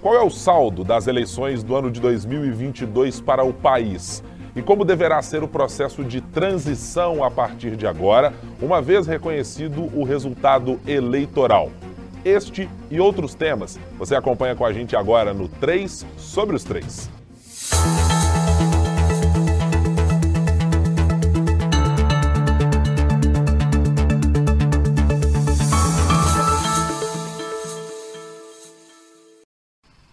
Qual é o saldo das eleições do ano de 2022 para o país? E como deverá ser o processo de transição a partir de agora, uma vez reconhecido o resultado eleitoral? Este e outros temas você acompanha com a gente agora no 3 sobre os 3.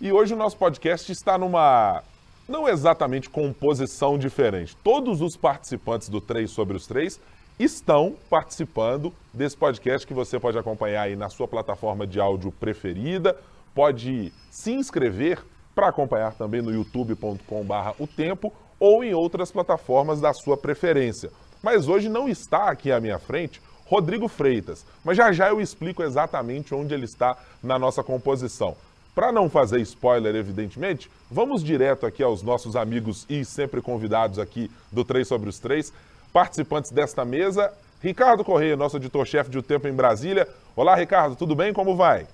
E hoje o nosso podcast está numa não exatamente composição diferente. Todos os participantes do 3 sobre os 3 estão participando desse podcast que você pode acompanhar aí na sua plataforma de áudio preferida. Pode se inscrever para acompanhar também no youtube.com/barra o tempo ou em outras plataformas da sua preferência. Mas hoje não está aqui à minha frente Rodrigo Freitas, mas já já eu explico exatamente onde ele está na nossa composição. Para não fazer spoiler, evidentemente, vamos direto aqui aos nossos amigos e sempre convidados aqui do 3 sobre os 3, participantes desta mesa. Ricardo Correia, nosso editor-chefe de O Tempo em Brasília. Olá, Ricardo, tudo bem? Como vai?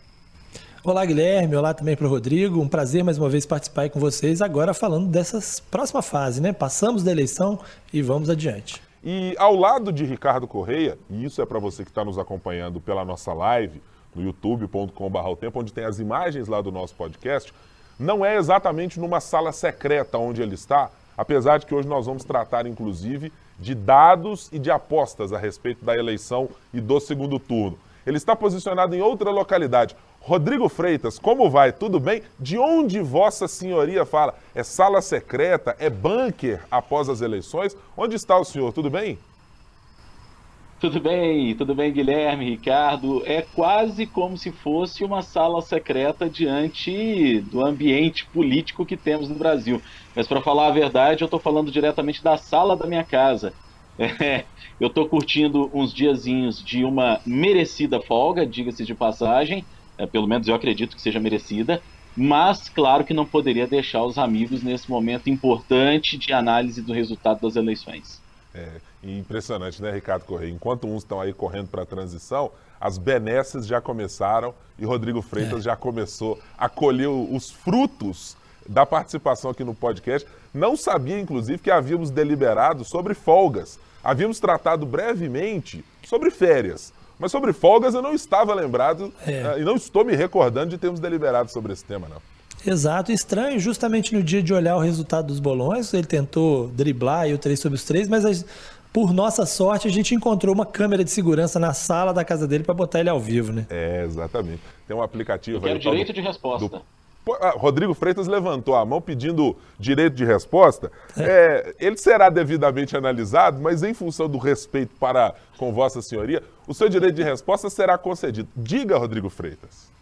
Olá, Guilherme. Olá também para o Rodrigo. Um prazer mais uma vez participar aí com vocês, agora falando dessa próxima fase, né? Passamos da eleição e vamos adiante. E ao lado de Ricardo Correia, e isso é para você que está nos acompanhando pela nossa live, no youtube.com.br o tempo, onde tem as imagens lá do nosso podcast, não é exatamente numa sala secreta onde ele está, apesar de que hoje nós vamos tratar, inclusive, de dados e de apostas a respeito da eleição e do segundo turno. Ele está posicionado em outra localidade. Rodrigo Freitas, como vai? Tudo bem? De onde Vossa Senhoria fala? É sala secreta? É bunker após as eleições? Onde está o senhor? Tudo bem? Tudo bem, tudo bem, Guilherme, Ricardo. É quase como se fosse uma sala secreta diante do ambiente político que temos no Brasil. Mas, para falar a verdade, eu estou falando diretamente da sala da minha casa. É, eu estou curtindo uns diazinhos de uma merecida folga, diga-se de passagem. É, pelo menos eu acredito que seja merecida. Mas, claro que não poderia deixar os amigos nesse momento importante de análise do resultado das eleições. É impressionante, né, Ricardo Correia? Enquanto uns estão aí correndo para a transição, as benesses já começaram e Rodrigo Freitas é. já começou a colher os frutos da participação aqui no podcast. Não sabia, inclusive, que havíamos deliberado sobre folgas. Havíamos tratado brevemente sobre férias. Mas sobre folgas eu não estava lembrado é. uh, e não estou me recordando de termos deliberado sobre esse tema, não. Exato, estranho, justamente no dia de olhar o resultado dos bolões, ele tentou driblar o 3 sobre os 3, mas por nossa sorte, a gente encontrou uma câmera de segurança na sala da casa dele para botar ele ao vivo, né? É, exatamente. Tem um aplicativo Eu aí. direito do, de resposta. Do... Ah, Rodrigo Freitas levantou a mão pedindo direito de resposta. É. É, ele será devidamente analisado, mas em função do respeito para com Vossa Senhoria, o seu direito de resposta será concedido. Diga, Rodrigo Freitas.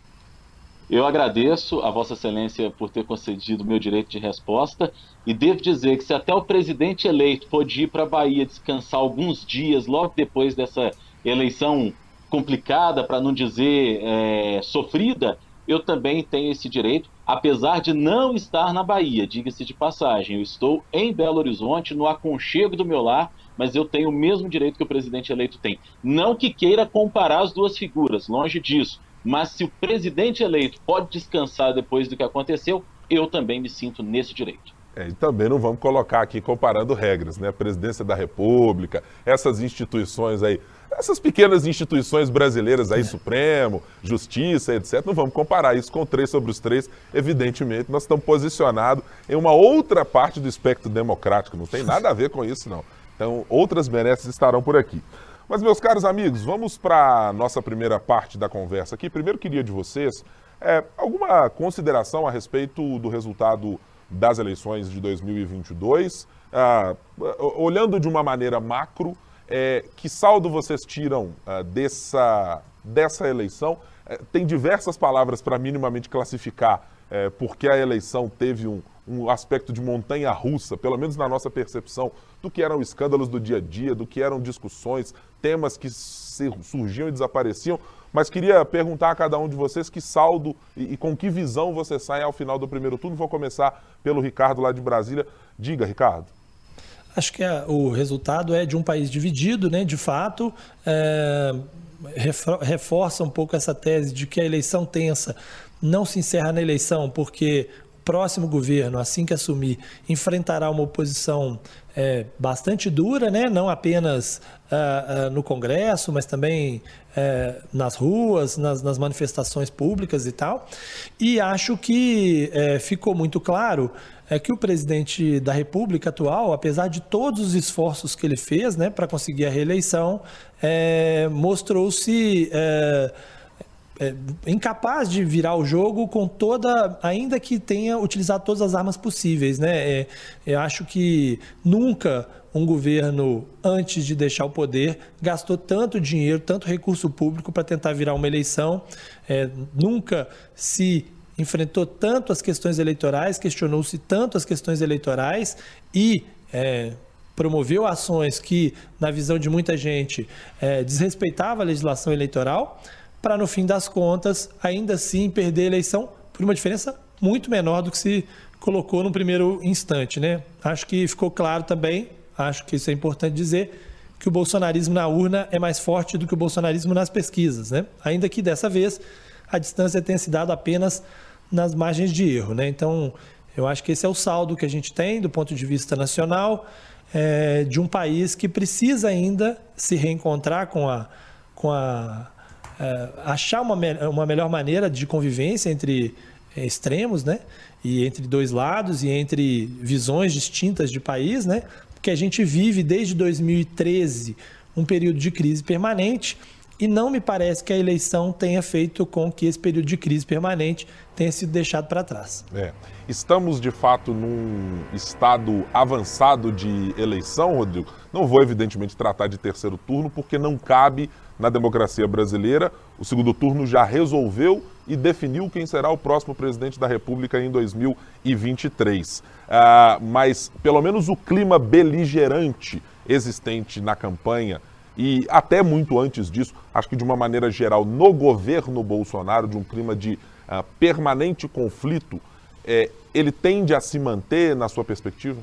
Eu agradeço a Vossa Excelência por ter concedido o meu direito de resposta e devo dizer que se até o presidente eleito pôde ir para a Bahia descansar alguns dias logo depois dessa eleição complicada, para não dizer é, sofrida, eu também tenho esse direito, apesar de não estar na Bahia, diga-se de passagem. Eu estou em Belo Horizonte, no aconchego do meu lar, mas eu tenho o mesmo direito que o presidente eleito tem. Não que queira comparar as duas figuras, longe disso mas se o presidente eleito pode descansar depois do que aconteceu, eu também me sinto nesse direito. É, e também não vamos colocar aqui comparando regras, né? Presidência da República, essas instituições aí, essas pequenas instituições brasileiras aí, é. Supremo, Justiça, etc. Não vamos comparar isso com três sobre os três. Evidentemente, nós estamos posicionados em uma outra parte do espectro democrático. Não tem nada a ver com isso, não. Então, outras benesses estarão por aqui. Mas, meus caros amigos, vamos para a nossa primeira parte da conversa aqui. Primeiro, queria de vocês é, alguma consideração a respeito do resultado das eleições de 2022, ah, olhando de uma maneira macro, é, que saldo vocês tiram ah, dessa, dessa eleição? É, tem diversas palavras para minimamente classificar é, porque a eleição teve um, um aspecto de montanha russa, pelo menos na nossa percepção, do que eram escândalos do dia a dia, do que eram discussões, temas que surgiam e desapareciam. Mas queria perguntar a cada um de vocês que saldo e, e com que visão você sai ao final do primeiro turno. Vou começar pelo Ricardo lá de Brasília. Diga, Ricardo. Acho que é, o resultado é de um país dividido, né? De fato, é, reforça um pouco essa tese de que a eleição tensa não se encerra na eleição, porque o próximo governo, assim que assumir, enfrentará uma oposição é, bastante dura, né? não apenas uh, uh, no Congresso, mas também uh, nas ruas, nas, nas, manifestações públicas e tal. E acho que é, ficou muito claro é que o presidente da República atual, apesar de todos os esforços que ele fez né, para conseguir a reeleição, é, mostrou-se é, incapaz de virar o jogo com toda, ainda que tenha utilizado todas as armas possíveis, né? É, eu acho que nunca um governo, antes de deixar o poder, gastou tanto dinheiro, tanto recurso público para tentar virar uma eleição. É, nunca se enfrentou tanto as questões eleitorais, questionou-se tanto as questões eleitorais e é, promoveu ações que, na visão de muita gente, é, desrespeitava a legislação eleitoral para no fim das contas, ainda assim perder a eleição por uma diferença muito menor do que se colocou no primeiro instante, né? Acho que ficou claro também, acho que isso é importante dizer, que o bolsonarismo na urna é mais forte do que o bolsonarismo nas pesquisas, né? Ainda que dessa vez a distância tenha se dado apenas nas margens de erro, né? Então, eu acho que esse é o saldo que a gente tem do ponto de vista nacional é, de um país que precisa ainda se reencontrar com a, com a achar uma, uma melhor maneira de convivência entre é, extremos, né? E entre dois lados e entre visões distintas de país, né? Porque a gente vive desde 2013 um período de crise permanente e não me parece que a eleição tenha feito com que esse período de crise permanente tenha sido deixado para trás. É. Estamos, de fato, num estado avançado de eleição, Rodrigo. Não vou, evidentemente, tratar de terceiro turno, porque não cabe na democracia brasileira. O segundo turno já resolveu e definiu quem será o próximo presidente da República em 2023. Ah, mas, pelo menos, o clima beligerante existente na campanha e até muito antes disso, acho que de uma maneira geral, no governo Bolsonaro, de um clima de uh, permanente conflito, é, ele tende a se manter na sua perspectiva?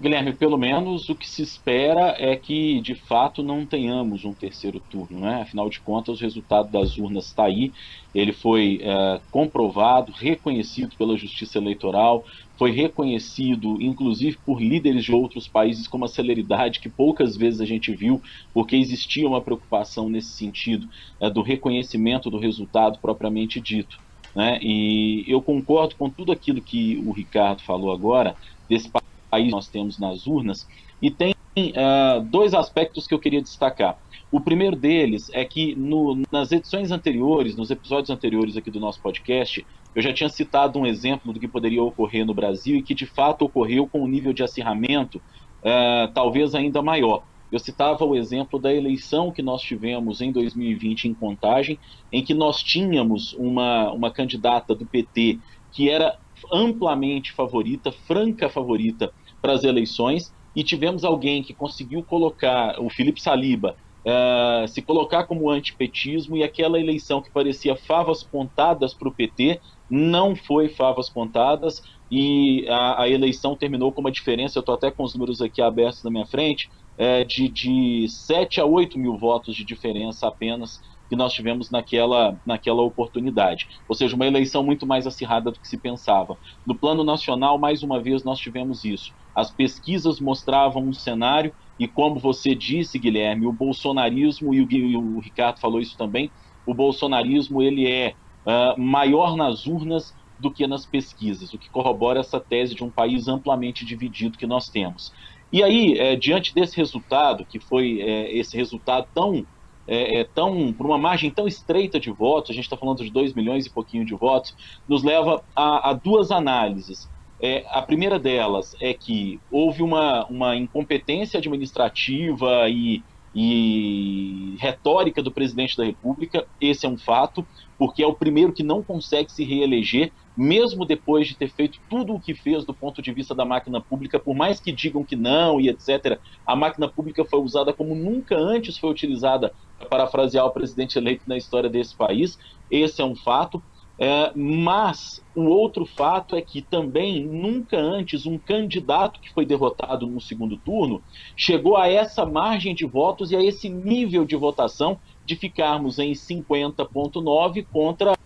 Guilherme, pelo menos o que se espera é que de fato não tenhamos um terceiro turno, né? Afinal de contas, o resultado das urnas está aí, ele foi é, comprovado, reconhecido pela Justiça Eleitoral, foi reconhecido, inclusive por líderes de outros países, com uma celeridade que poucas vezes a gente viu, porque existia uma preocupação nesse sentido é, do reconhecimento do resultado propriamente dito. Né? E eu concordo com tudo aquilo que o Ricardo falou agora, desse país nós temos nas urnas, e tem uh, dois aspectos que eu queria destacar. O primeiro deles é que no, nas edições anteriores, nos episódios anteriores aqui do nosso podcast, eu já tinha citado um exemplo do que poderia ocorrer no Brasil e que de fato ocorreu com um nível de acirramento uh, talvez ainda maior. Eu citava o exemplo da eleição que nós tivemos em 2020 em Contagem, em que nós tínhamos uma, uma candidata do PT que era amplamente favorita, franca favorita para as eleições, e tivemos alguém que conseguiu colocar, o Felipe Saliba, uh, se colocar como antipetismo, e aquela eleição que parecia favas pontadas para o PT, não foi favas pontadas, e a, a, eleição terminou com uma diferença, eu estou até com os números aqui abertos na minha frente, é, de, de 7 a 8 mil votos de diferença apenas que nós tivemos naquela, naquela oportunidade. Ou seja, uma eleição muito mais acirrada do que se pensava. No plano nacional, mais uma vez, nós tivemos isso. As pesquisas mostravam um cenário, e como você disse, Guilherme, o bolsonarismo, e o, e o Ricardo falou isso também, o bolsonarismo ele é uh, maior nas urnas do que nas pesquisas, o que corrobora essa tese de um país amplamente dividido que nós temos. E aí, é, diante desse resultado, que foi é, esse resultado tão é, é, tão, por uma margem tão estreita de votos, a gente está falando de 2 milhões e pouquinho de votos, nos leva a, a duas análises. É, a primeira delas é que houve uma, uma incompetência administrativa e, e retórica do presidente da República, esse é um fato, porque é o primeiro que não consegue se reeleger, mesmo depois de ter feito tudo o que fez do ponto de vista da máquina pública, por mais que digam que não e etc., a máquina pública foi usada como nunca antes foi utilizada, para parafrasear o presidente eleito na história desse país. Esse é um fato. É, mas o outro fato é que também nunca antes um candidato que foi derrotado no segundo turno chegou a essa margem de votos e a esse nível de votação de ficarmos em 50,9 contra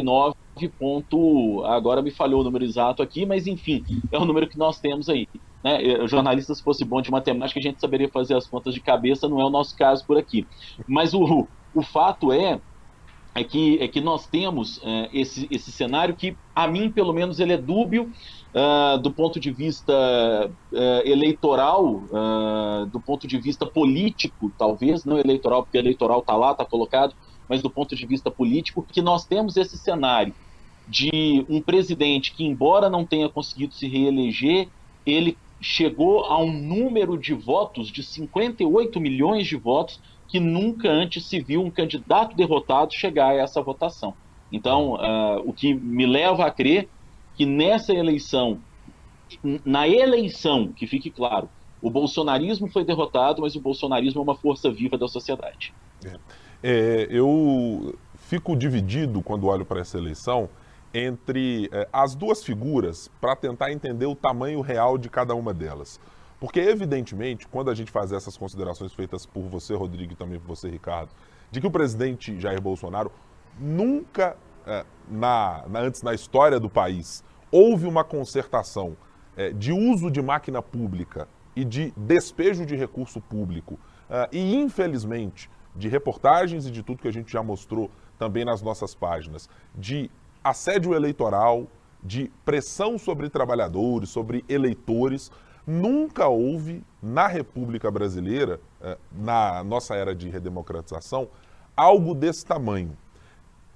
9 ponto, agora me falhou o número exato aqui, mas enfim, é o número que nós temos aí. Né? Jornalista, se fosse bom de matemática, a gente saberia fazer as contas de cabeça, não é o nosso caso por aqui. Mas o, o fato é, é, que, é que nós temos é, esse, esse cenário que, a mim, pelo menos, ele é dúbio uh, do ponto de vista uh, eleitoral, uh, do ponto de vista político, talvez, não eleitoral, porque eleitoral está lá, está colocado, mas do ponto de vista político, que nós temos esse cenário de um presidente que, embora não tenha conseguido se reeleger, ele chegou a um número de votos de 58 milhões de votos que nunca antes se viu um candidato derrotado chegar a essa votação. Então, uh, o que me leva a crer que nessa eleição, na eleição, que fique claro, o bolsonarismo foi derrotado, mas o bolsonarismo é uma força viva da sociedade. É. É, eu fico dividido quando olho para essa eleição entre é, as duas figuras para tentar entender o tamanho real de cada uma delas. Porque, evidentemente, quando a gente faz essas considerações feitas por você, Rodrigo, e também por você, Ricardo, de que o presidente Jair Bolsonaro nunca, é, na, na, antes na história do país, houve uma concertação é, de uso de máquina pública e de despejo de recurso público. É, e, infelizmente, de reportagens e de tudo que a gente já mostrou também nas nossas páginas, de assédio eleitoral, de pressão sobre trabalhadores, sobre eleitores. Nunca houve na República Brasileira, eh, na nossa era de redemocratização, algo desse tamanho.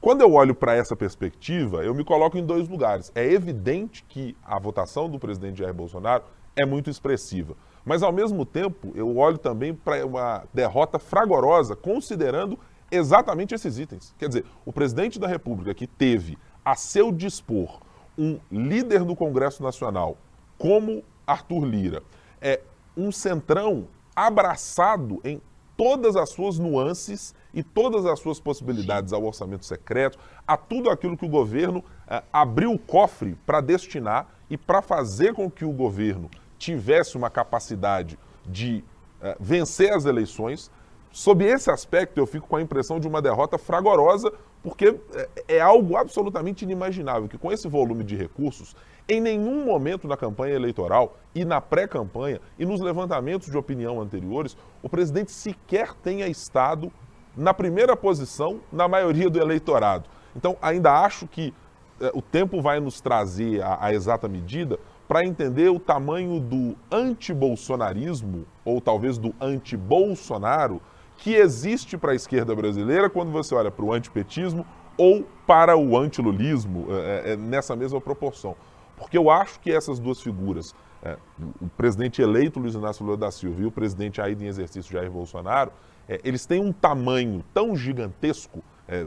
Quando eu olho para essa perspectiva, eu me coloco em dois lugares. É evidente que a votação do presidente Jair Bolsonaro é muito expressiva. Mas, ao mesmo tempo, eu olho também para uma derrota fragorosa, considerando exatamente esses itens. Quer dizer, o presidente da República, que teve a seu dispor um líder do Congresso Nacional como Arthur Lira, é um centrão abraçado em todas as suas nuances e todas as suas possibilidades ao orçamento secreto, a tudo aquilo que o governo é, abriu o cofre para destinar e para fazer com que o governo tivesse uma capacidade de é, vencer as eleições. Sob esse aspecto, eu fico com a impressão de uma derrota fragorosa, porque é, é algo absolutamente inimaginável que, com esse volume de recursos, em nenhum momento na campanha eleitoral e na pré-campanha e nos levantamentos de opinião anteriores, o presidente sequer tenha estado na primeira posição na maioria do eleitorado. Então, ainda acho que é, o tempo vai nos trazer a, a exata medida, para entender o tamanho do antibolsonarismo, ou talvez do anti-Bolsonaro, que existe para a esquerda brasileira quando você olha para o antipetismo ou para o antilulismo, é, é, nessa mesma proporção. Porque eu acho que essas duas figuras, é, o presidente eleito Luiz Inácio Lula da Silva e o presidente ainda em exercício Jair Bolsonaro, é, eles têm um tamanho tão gigantesco, é,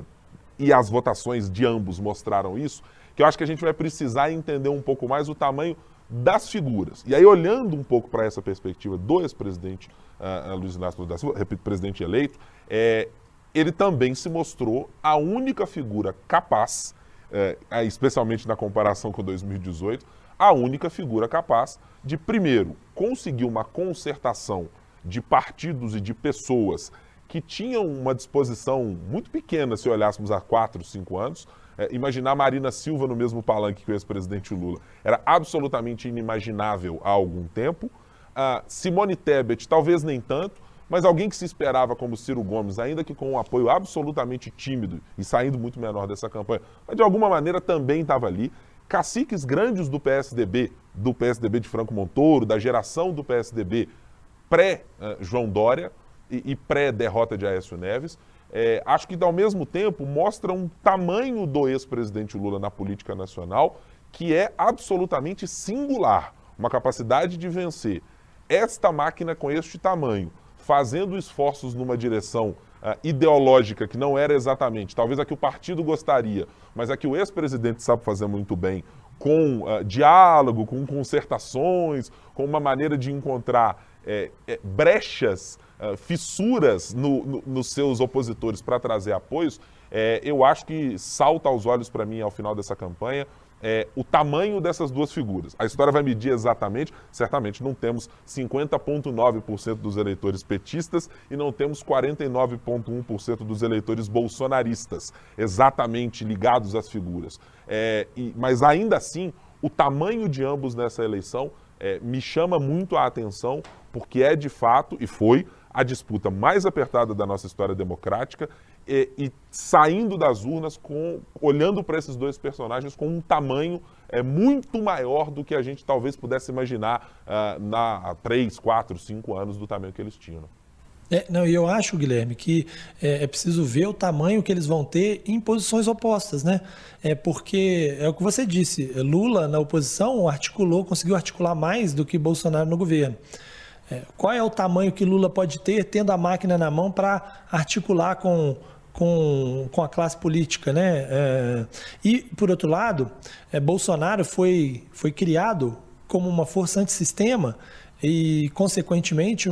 e as votações de ambos mostraram isso, que eu acho que a gente vai precisar entender um pouco mais o tamanho das figuras. E aí, olhando um pouco para essa perspectiva do ex-presidente uh, Luiz Inácio Lula da Silva, repito, presidente eleito, é, ele também se mostrou a única figura capaz, é, especialmente na comparação com 2018, a única figura capaz de, primeiro, conseguir uma concertação de partidos e de pessoas que tinham uma disposição muito pequena se olhássemos há quatro, cinco anos, é, imaginar Marina Silva no mesmo palanque que o ex-presidente Lula era absolutamente inimaginável há algum tempo. Uh, Simone Tebet, talvez nem tanto, mas alguém que se esperava como Ciro Gomes, ainda que com um apoio absolutamente tímido e saindo muito menor dessa campanha, mas de alguma maneira também estava ali. Caciques grandes do PSDB, do PSDB de Franco Montoro, da geração do PSDB pré-João Dória e, e pré-derrota de Aécio Neves, é, acho que, ao mesmo tempo, mostra um tamanho do ex-presidente Lula na política nacional que é absolutamente singular. Uma capacidade de vencer esta máquina com este tamanho, fazendo esforços numa direção uh, ideológica que não era exatamente, talvez a que o partido gostaria, mas a que o ex-presidente sabe fazer muito bem, com uh, diálogo, com concertações, com uma maneira de encontrar é, é, brechas, uh, fissuras no, no, nos seus opositores para trazer apoios, É, eu acho que salta aos olhos para mim ao final dessa campanha é, o tamanho dessas duas figuras. A história vai medir exatamente, certamente não temos 50,9% dos eleitores petistas e não temos 49,1% dos eleitores bolsonaristas, exatamente ligados às figuras. É, e, mas ainda assim, o tamanho de ambos nessa eleição é, me chama muito a atenção, porque é de fato, e foi, a disputa mais apertada da nossa história democrática e, e saindo das urnas, com, olhando para esses dois personagens com um tamanho é, muito maior do que a gente talvez pudesse imaginar uh, na, há três, quatro, cinco anos do tamanho que eles tinham. É, não, e eu acho, Guilherme, que é, é, preciso ver o tamanho que eles vão ter em posições opostas, né? É porque é o que você disse, Lula na oposição articulou, conseguiu articular mais do que Bolsonaro no governo. É, qual é o tamanho que Lula pode ter tendo a máquina na mão para articular com com, com a classe política. Né? É, e, por outro lado, é, Bolsonaro foi, foi criado como uma força antissistema e, consequentemente,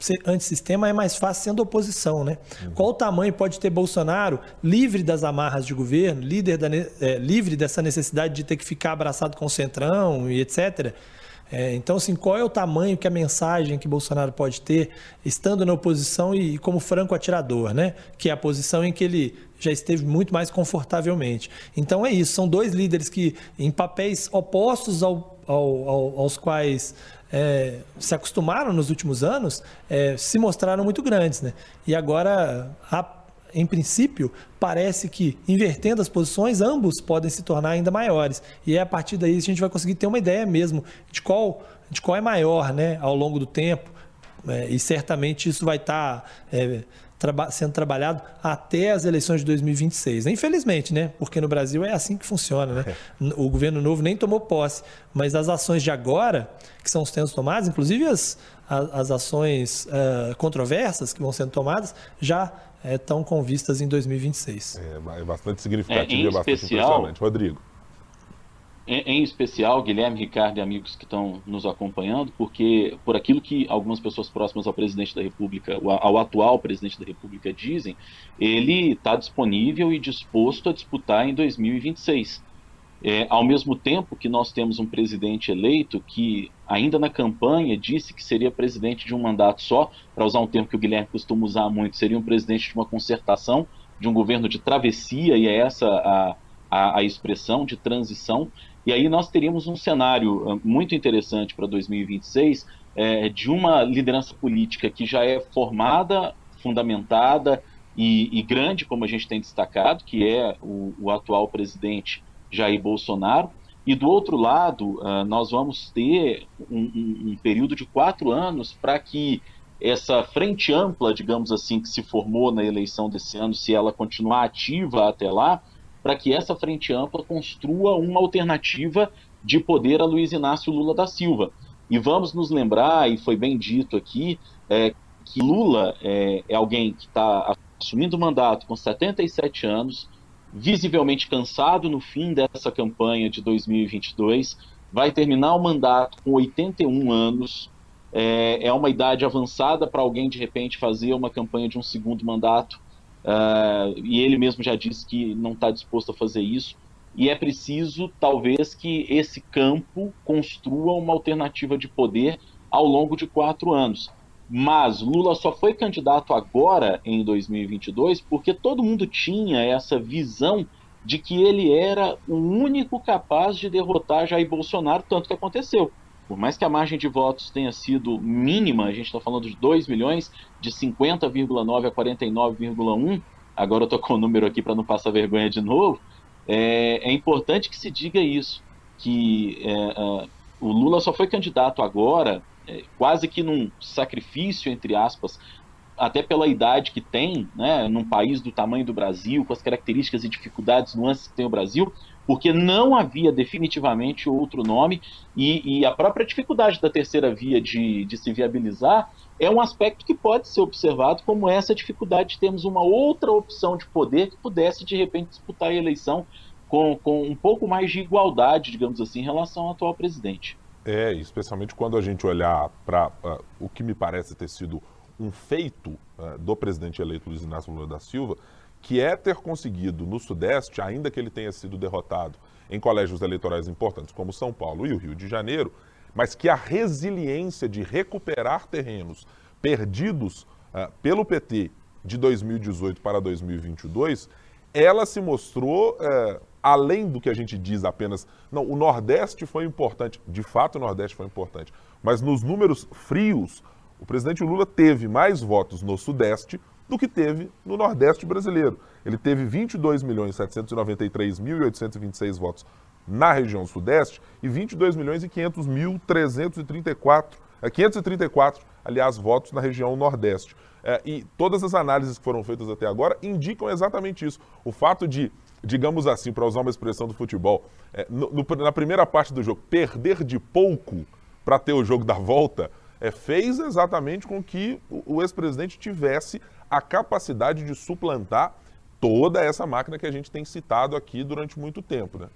ser antissistema é mais fácil sendo oposição. Né? Uhum. Qual o tamanho pode ter Bolsonaro livre das amarras de governo, líder da, é, livre dessa necessidade de ter que ficar abraçado com o centrão e etc., é, então, assim, qual é o tamanho que a mensagem que Bolsonaro pode ter estando na oposição e, e como franco atirador, né? Que é a posição em que ele já esteve muito mais confortavelmente. Então é isso, são dois líderes que, em papéis opostos ao, ao, ao, aos quais é, se acostumaram nos últimos anos, é, se mostraram muito grandes. Né? E agora a em princípio, parece que, invertendo as posições, ambos podem se tornar ainda maiores. E é a partir daí a gente vai conseguir ter uma ideia mesmo de qual, de qual é maior né, ao longo do tempo. É, e certamente isso vai estar tá, é, traba sendo trabalhado até as eleições de 2026. Infelizmente, né? Porque no Brasil é assim que funciona, né? O governo novo nem tomou posse, mas as ações de agora, que são os tempos tomados, inclusive as, as, as ações uh, controversas que vão sendo tomadas, já estão é, com vistas em 2026. É, é bastante significativo é, e é bastante especial, impressionante. Rodrigo. Em, em, especial, Guilherme, Ricardo e amigos que estão nos acompanhando, porque por aquilo que algumas pessoas próximas ao presidente da República, ao atual presidente da República dizem, ele está disponível e disposto a disputar em 2026. É, ao mesmo tempo que nós temos um presidente eleito que, ainda na campanha, disse que seria presidente de um mandato só, para usar um termo que o Guilherme costuma usar muito, seria um presidente de uma concertação, de um governo de travessia, e é essa a, a, a expressão de transição. E aí nós teríamos um cenário ah, muito interessante para 2026 é, de uma liderança política que já é formada, fundamentada e, e grande, como a gente tem destacado, que é o, o atual presidente Jair Bolsonaro. E do outro lado, uh, nós vamos ter um, um, um período de quatro anos para que essa frente ampla, digamos assim, que se formou na eleição desse ano, se ela continuar ativa até lá, para que essa frente ampla construa uma alternativa de poder a Luiz Inácio Lula da Silva. E vamos nos lembrar, e foi bem dito aqui, é, que Lula é, é alguém que está assumindo o mandato com 77 anos, visivelmente cansado no fim dessa campanha de 2022, vai terminar o mandato com 81 anos. É, é uma idade avançada para alguém de repente fazer uma campanha de um segundo mandato. Uh, e ele mesmo já disse que não está disposto a fazer isso. E é preciso, talvez, que esse campo construa uma alternativa de poder ao longo de quatro anos. Mas Lula só foi candidato agora, em 2022, porque todo mundo tinha essa visão de que ele era o único capaz de derrotar Jair Bolsonaro, tanto que aconteceu. Por mais que a margem de votos tenha sido mínima, a gente está falando de 2 milhões, de 50,9 a 49,1, agora eu estou com o número aqui para não passar vergonha de novo, é, é, importante que se diga isso, que é, é, o Lula só foi candidato agora é, quase que num sacrifício, entre aspas, até pela idade que tem, né, num país do tamanho do Brasil, com as características e dificuldades, nuances que tem o Brasil, porque não havia definitivamente outro nome e, e a própria dificuldade da terceira via de, de, se viabilizar é um aspecto que pode ser observado como essa dificuldade de termos uma outra opção de poder que pudesse, de repente, disputar a eleição com, com um pouco mais de igualdade, digamos assim, em relação ao atual presidente. É, especialmente quando a gente olhar para uh, o que me parece ter sido um feito uh, do presidente eleito Luiz Inácio Lula da Silva, que é ter conseguido no Sudeste, ainda que ele tenha sido derrotado em colégios eleitorais importantes como São Paulo e o Rio de Janeiro, mas que a resiliência de recuperar terrenos perdidos uh, pelo PT de 2018 para 2022, ela se mostrou, uh, além do que a gente diz apenas, não, o Nordeste foi importante, de fato o Nordeste foi importante, mas nos números frios, o presidente Lula teve mais votos no Sudeste do que teve no Nordeste brasileiro. Ele teve 22.793.826 votos na região Sudeste e 22 milhões e 500 mil 334, 534, aliás, votos na região Nordeste. É, e todas as análises que foram feitas até agora indicam exatamente isso. O fato de, digamos assim, para usar uma expressão do futebol, é, no, no, na primeira parte do jogo, perder de pouco para ter o jogo da volta, é, fez exatamente com que o, o ex-presidente tivesse a capacidade de suplantar toda essa máquina que a gente tem citado aqui durante muito tempo. Né?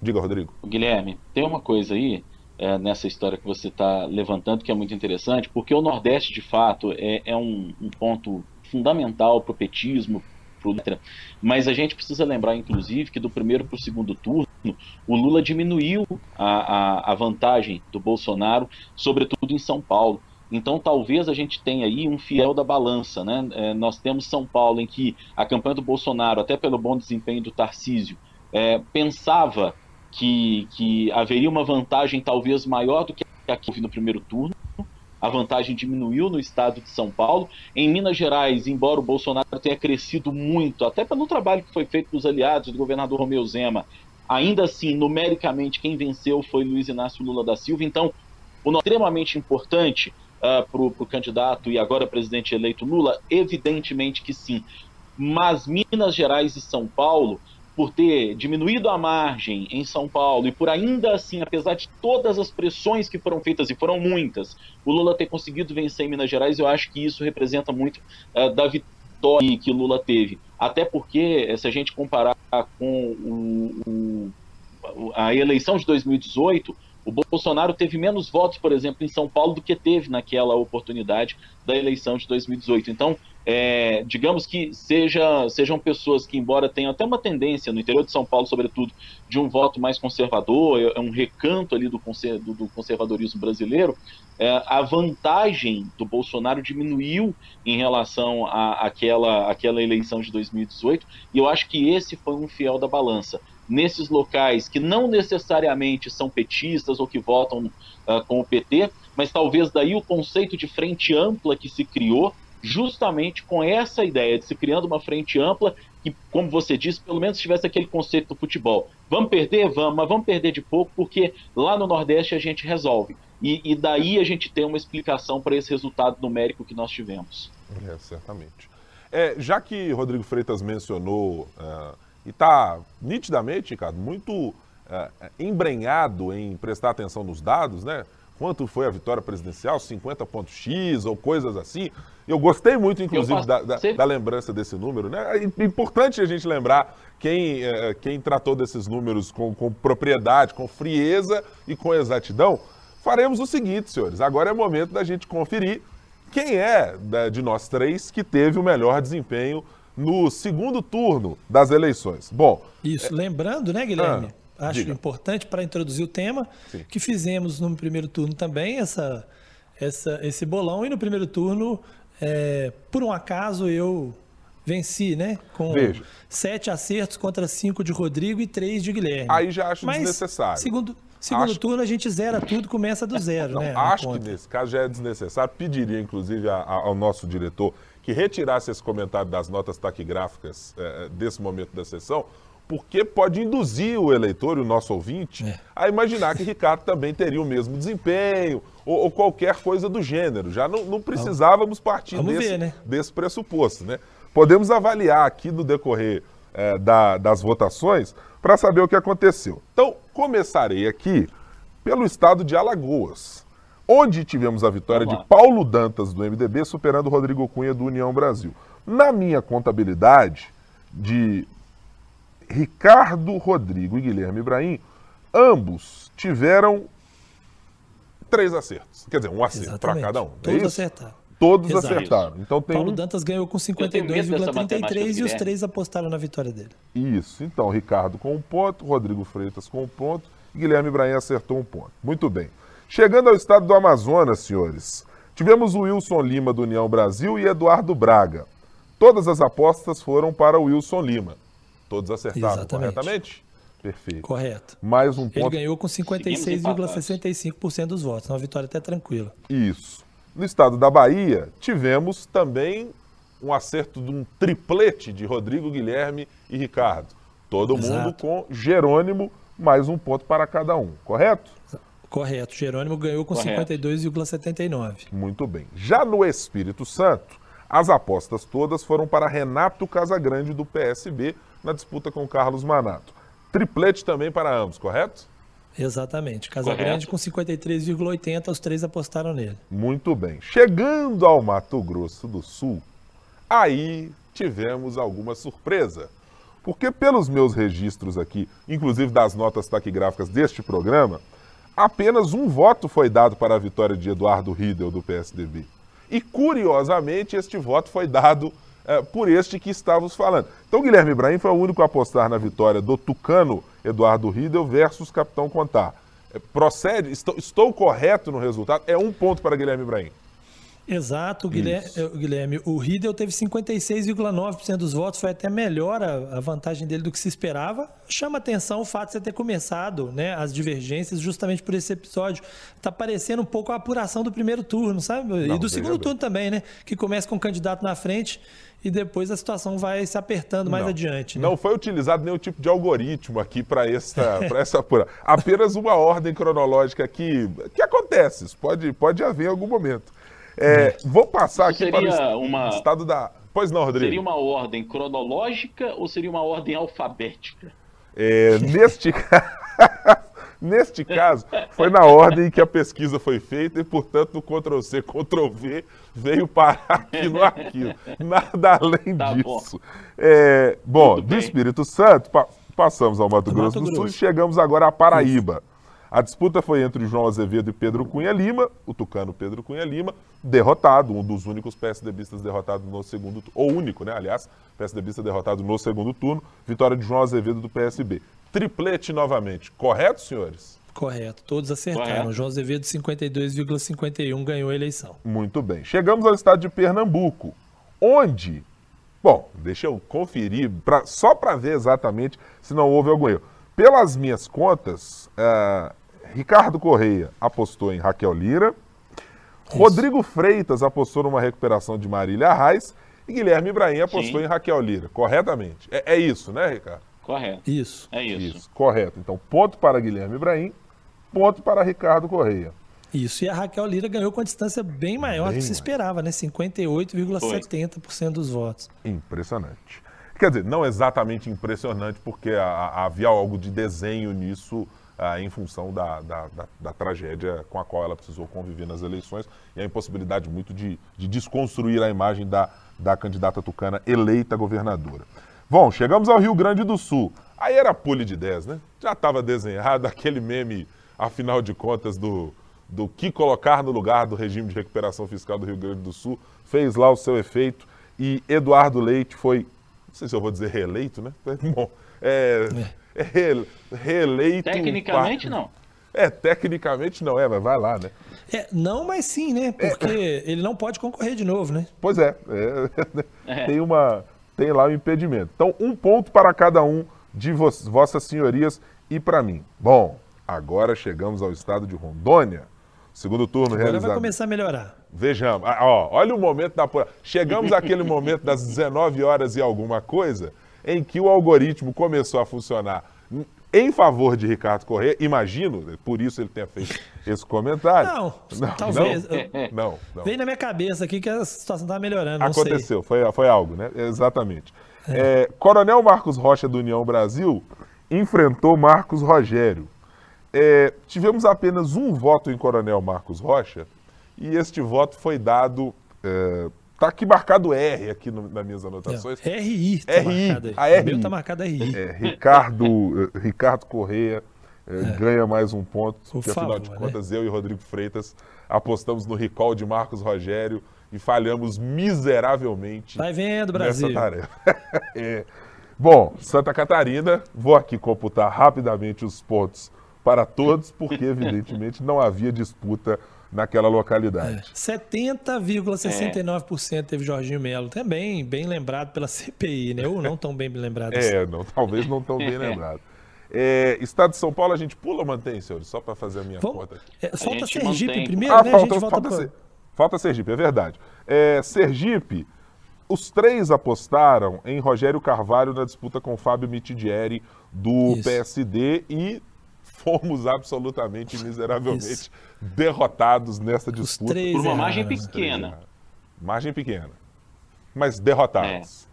Diga, Rodrigo. Guilherme, tem uma coisa aí é, nessa história que você está levantando que é muito interessante, porque o Nordeste, de fato, é, é um, um, ponto fundamental para o petismo, pro mas a gente precisa lembrar, inclusive, que do primeiro para o segundo turno, o Lula diminuiu a, a, a vantagem do Bolsonaro, sobretudo em São Paulo. Então, talvez a gente tenha aí um fiel da balança. Né? É, nós temos São Paulo, em que a campanha do Bolsonaro, até pelo bom desempenho do Tarcísio, é, pensava que, que haveria uma vantagem talvez maior do que a que houve no primeiro turno. A vantagem diminuiu no estado de São Paulo. Em Minas Gerais, embora o Bolsonaro tenha crescido muito, até pelo trabalho que foi feito dos aliados do governador Romeu Zema, ainda assim, numericamente, quem venceu foi Luiz Inácio Lula da Silva. Então, o extremamente importante uh, para o candidato e agora presidente eleito Lula, evidentemente que sim. Mas Minas Gerais e São Paulo por ter diminuído a margem em São Paulo e por ainda assim, apesar de todas as pressões que foram feitas, e foram muitas, o Lula ter conseguido vencer em Minas Gerais, eu acho que isso representa muito uh, da vitória que Lula teve. Até porque, se a gente comparar com o, o, a eleição de 2018, o Bolsonaro teve menos votos, por exemplo, em São Paulo do que teve naquela oportunidade da eleição de 2018. Então, é, digamos que seja, sejam pessoas que, embora tenham até uma tendência, no interior de São Paulo, sobretudo, de um voto mais conservador, é, é um recanto ali do, do, do conservadorismo brasileiro, é, a vantagem do Bolsonaro diminuiu em relação àquela, àquela eleição de 2018, e eu acho que esse foi um fiel da balança. Nesses locais que não necessariamente são petistas ou que votam uh, com o PT, mas talvez daí o conceito de frente ampla que se criou justamente com essa ideia de se criando uma frente ampla que, como você disse, pelo menos tivesse aquele conceito do futebol. Vamos perder? Vamos, mas vamos perder de pouco, porque lá no Nordeste a gente resolve. E, e daí a gente tem uma explicação para esse resultado numérico que nós tivemos. É, certamente. É, já que Rodrigo Freitas mencionou, uh, e está nitidamente, Ricardo, muito uh, embrenhado em prestar atenção nos dados, né? quanto foi a vitória presidencial, 50 pontos X ou coisas assim. Eu gostei muito, inclusive, da, da, da, lembrança desse número. Né? É importante a gente lembrar quem, é, quem tratou desses números com, com propriedade, com frieza e com exatidão. Faremos o seguinte, senhores. Agora é momento da gente conferir quem é de nós três que teve o melhor desempenho no segundo turno das eleições. Bom. Isso, é... lembrando, né, Guilherme? Ah acho Diga. importante para introduzir o tema, Sim. que fizemos no primeiro turno também essa, essa, esse bolão. E no primeiro turno, é, por um acaso, eu venci, né? Com Veja. sete acertos contra cinco de Rodrigo e três de Guilherme. Aí já acho Mas, desnecessário. Segundo, segundo acho... turno, a gente zera tudo, começa do zero, Não, né? Acho que nesse caso já é desnecessário. Pediria, inclusive, a, a, ao nosso diretor que retirasse esse comentário das notas taquigráficas é, desse momento da sessão, porque pode induzir o eleitor, o nosso ouvinte, é. a imaginar que Ricardo também teria o mesmo desempenho ou, ou qualquer coisa do gênero. Já não, não precisávamos partir desse, ver, né? desse, pressuposto. Né? Podemos avaliar aqui no decorrer é, da, das votações para saber o que aconteceu. Então, começarei aqui pelo estado de Alagoas, onde tivemos a vitória de Paulo Dantas, do MDB, superando Rodrigo Cunha, do União Brasil. Na minha contabilidade de Ricardo Rodrigo e Guilherme Ibrahim, ambos tiveram três acertos. Quer dizer, um acerto para cada um. É Todos acertaram. Todos Exato. acertaram. Então tem Paulo um... Dantas ganhou com 52,33 e os três apostaram na vitória dele. Isso. Então, Ricardo com um ponto, Rodrigo Freitas com um ponto e Guilherme Ibrahim acertou um ponto. Muito bem. Chegando ao estado do Amazonas, senhores, tivemos o Wilson Lima do União Brasil e Eduardo Braga. Todas as apostas foram para o Wilson Lima. Todos acertaram Exatamente. corretamente? Perfeito. Correto. Mais um ponto. Ele ganhou com 56,65% dos votos. Uma vitória até tranquila. Isso. No estado da Bahia, tivemos também um acerto de um triplete de Rodrigo, Guilherme e Ricardo. Todo Exato. mundo com Jerônimo, mais um ponto para cada um, correto? Correto. Jerônimo ganhou com 52,79. Muito bem. Já no Espírito Santo, as apostas todas foram para Renato Casagrande, do PSB, na disputa com Carlos Manato. Triplete também para ambos, correto? Exatamente. Casagrande com 53,80, os três apostaram nele. Muito bem. Chegando ao Mato Grosso do Sul, aí tivemos alguma surpresa. Porque pelos meus registros aqui, inclusive das notas taquigráficas deste programa, apenas um voto foi dado para a vitória de Eduardo Riedel do PSDB. E curiosamente, este voto foi dado é, por este que estávamos falando. Então, Guilherme Ibrahim foi o único a apostar na vitória do Tucano Eduardo Riedel versus Capitão Contar. É, procede, estou, estou correto no resultado? É um ponto para Guilherme Ibrahim. Exato, Guilherme, Guilherme. O Riedel teve 56,9% dos votos, foi até melhor a, a, vantagem dele do que se esperava. Chama atenção o fato de você ter começado né, as divergências justamente por esse episódio. Tá parecendo um pouco a apuração do primeiro turno, sabe? Não, e do segundo turno também, né? Que começa com o candidato na frente e depois a situação vai se apertando mais não, adiante. Né? Não foi utilizado nenhum tipo de algoritmo aqui para essa, essa apuração. Apenas uma ordem cronológica que, que acontece, isso pode, pode haver em algum momento. É, vou passar aqui para o uma... estado da. Pois não, Rodrigo. Seria uma ordem cronológica ou seria uma ordem alfabética? É, neste Neste caso, foi na ordem que a pesquisa foi feita e, portanto, o Ctrl-C, Ctrl-V veio parar aqui no arquivo. Nada além tá disso. Bom, é, bom do Espírito Santo, pa passamos ao Mato Grosso do Sul e chegamos agora à Paraíba. A disputa foi entre João Azevedo e Pedro Cunha Lima, o tucano Pedro Cunha Lima, derrotado, um dos únicos PSDBistas derrotados no segundo turno, ou único, né, aliás, PSDBista derrotado no segundo turno, vitória de João Azevedo do PSB. Triplete novamente, correto, senhores? Correto, todos acertaram. Correto. João Azevedo, 52,51, ganhou a eleição. Muito bem. Chegamos ao estado de Pernambuco, onde, bom, deixa eu conferir, pra, só para ver exatamente se não houve algum erro. Pelas minhas contas, uh, Ricardo Correia apostou em Raquel Lira, Isso. Rodrigo Freitas apostou numa recuperação de Marília Reis e Guilherme Ibrahim apostou Sim. em Raquel Lira, corretamente. É, é, isso, né, Ricardo? Correto. Isso. É isso. isso. Correto. Então, ponto para Guilherme Ibrahim, ponto para Ricardo Correia. Isso, e a Raquel Lira ganhou com a distância bem maior bem do que se esperava, né? 58,70% dos votos. Impressionante. Quer dizer, não exatamente impressionante, porque havia algo de desenho nisso ah, em função da, da, da, da, tragédia com a qual ela precisou conviver nas eleições e a impossibilidade muito de, de desconstruir a imagem da, da candidata tucana eleita governadora. Bom, chegamos ao Rio Grande do Sul. Aí era pule de 10, né? Já estava desenhado aquele meme, afinal de contas, do, do que colocar no lugar do regime de recuperação fiscal do Rio Grande do Sul. Fez lá o seu efeito e Eduardo Leite foi sei se eu vou dizer reeleito, né? Bom, é, é. Re, reeleito. Tecnicamente não. É, tecnicamente não é, mas vai lá, né? É, não, mas sim, né? Porque é. ele não pode concorrer de novo, né? Pois é, é, é. Tem, uma, tem lá o um impedimento. Então, um ponto para cada um de vo vossas senhorias e para mim. Bom, agora chegamos ao estado de Rondônia. Segundo turno agora realizado. vai começar a melhorar. Vejamos, ah, ó, olha o momento da Chegamos àquele momento das 19 horas e alguma coisa em que o algoritmo começou a funcionar em favor de Ricardo Corrêa, imagino, por isso ele tenha feito esse comentário. Não, não talvez. Não, não, não. Veio na minha cabeça aqui que a situação estava melhorando. Aconteceu, foi, foi algo, né? Exatamente. É. É, Coronel Marcos Rocha do União Brasil enfrentou Marcos Rogério. É, tivemos apenas um voto em Coronel Marcos Rocha, e este voto foi dado. É, tá aqui marcado R aqui no, nas minhas anotações. É, RI. Tá RI. Marcado. A RI. O meu tá marcado RI. É, Ricardo, é, Ricardo Correia é, é. ganha mais um ponto, Por porque favor, afinal de né? contas eu e Rodrigo Freitas apostamos no recall de Marcos Rogério e falhamos miseravelmente Vai vendo, Brasil. nessa tarefa. É. Bom, Santa Catarina, vou aqui computar rapidamente os pontos para todos, porque evidentemente não havia disputa naquela localidade. 70,69% teve Jorginho Melo. Também bem lembrado pela CPI, né? Ou não tão bem lembrado. assim. É, não, talvez não tão bem lembrado. É, Estado de São Paulo a gente pula ou mantém, senhores? Só para fazer a minha Vamos- conta aqui. é, falta Sergipe mantém. primeiro, Ah, né? a falta, gente volta falta. Ser- falta Sergipe, é verdade. É, Sergipe, os três apostaram em Rogério Carvalho na disputa com Fábio Mitidieri do Isso. PSD e fomos absolutamente miseravelmente Isso. Derrotados nessa Os disputa. três Por uma margem Três pequena. Margem pequena. Mas derrotados.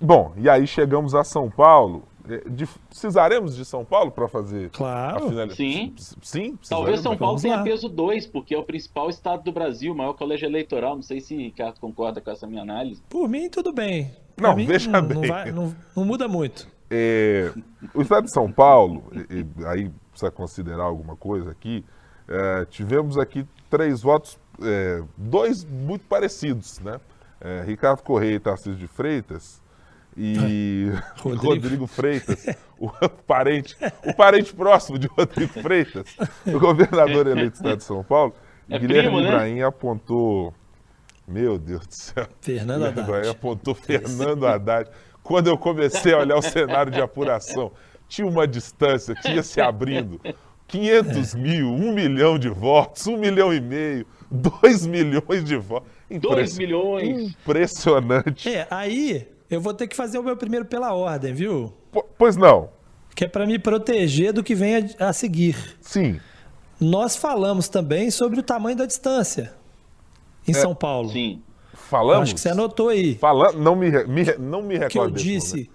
Bom, e aí chegamos a São Paulo. É, de- precisaremos de São Paulo para fazer Claro. a finalização? Sim. Sim, Talvez São. Paulo tenha peso 2, porque é o principal estado do Brasil, o maior colégio eleitoral. Não sei se Ricardo concorda com essa minha análise. Por mim, tudo bem. Pra Não, mim, veja não, bem. Não, vai- não- não muda muito. É, o estado de São Paulo, e- e aí precisa considerar alguma coisa aqui, é, tivemos aqui três votos, é, dois muito parecidos, né? É, Ricardo Correia e Tarcísio de Freitas e Rodrigo. Rodrigo, Freitas, o parente, o parente próximo de Rodrigo Freitas, o governador eleito do estado de São Paulo, É Guilherme primo, né? Ibrahim apontou, meu Deus do céu, Fernando Haddad. apontou Fernando Haddad. Quando eu comecei a olhar o cenário de apuração, tinha uma distância que ia se abrindo. 500 mil, 1 milhão de votos, 1 milhão e meio, 2 milhões de votos. 2 Impress- milhões! Impressionante. É, aí eu vou ter que fazer o meu primeiro pela ordem, viu? Po- Pois não, Que é pra me proteger do que vem a, a seguir. sim. Nós falamos também sobre o tamanho da distância em É, São Paulo. Sim. Falamos. Acho que você anotou aí. Falando, não me, me não me recordo. que eu disse.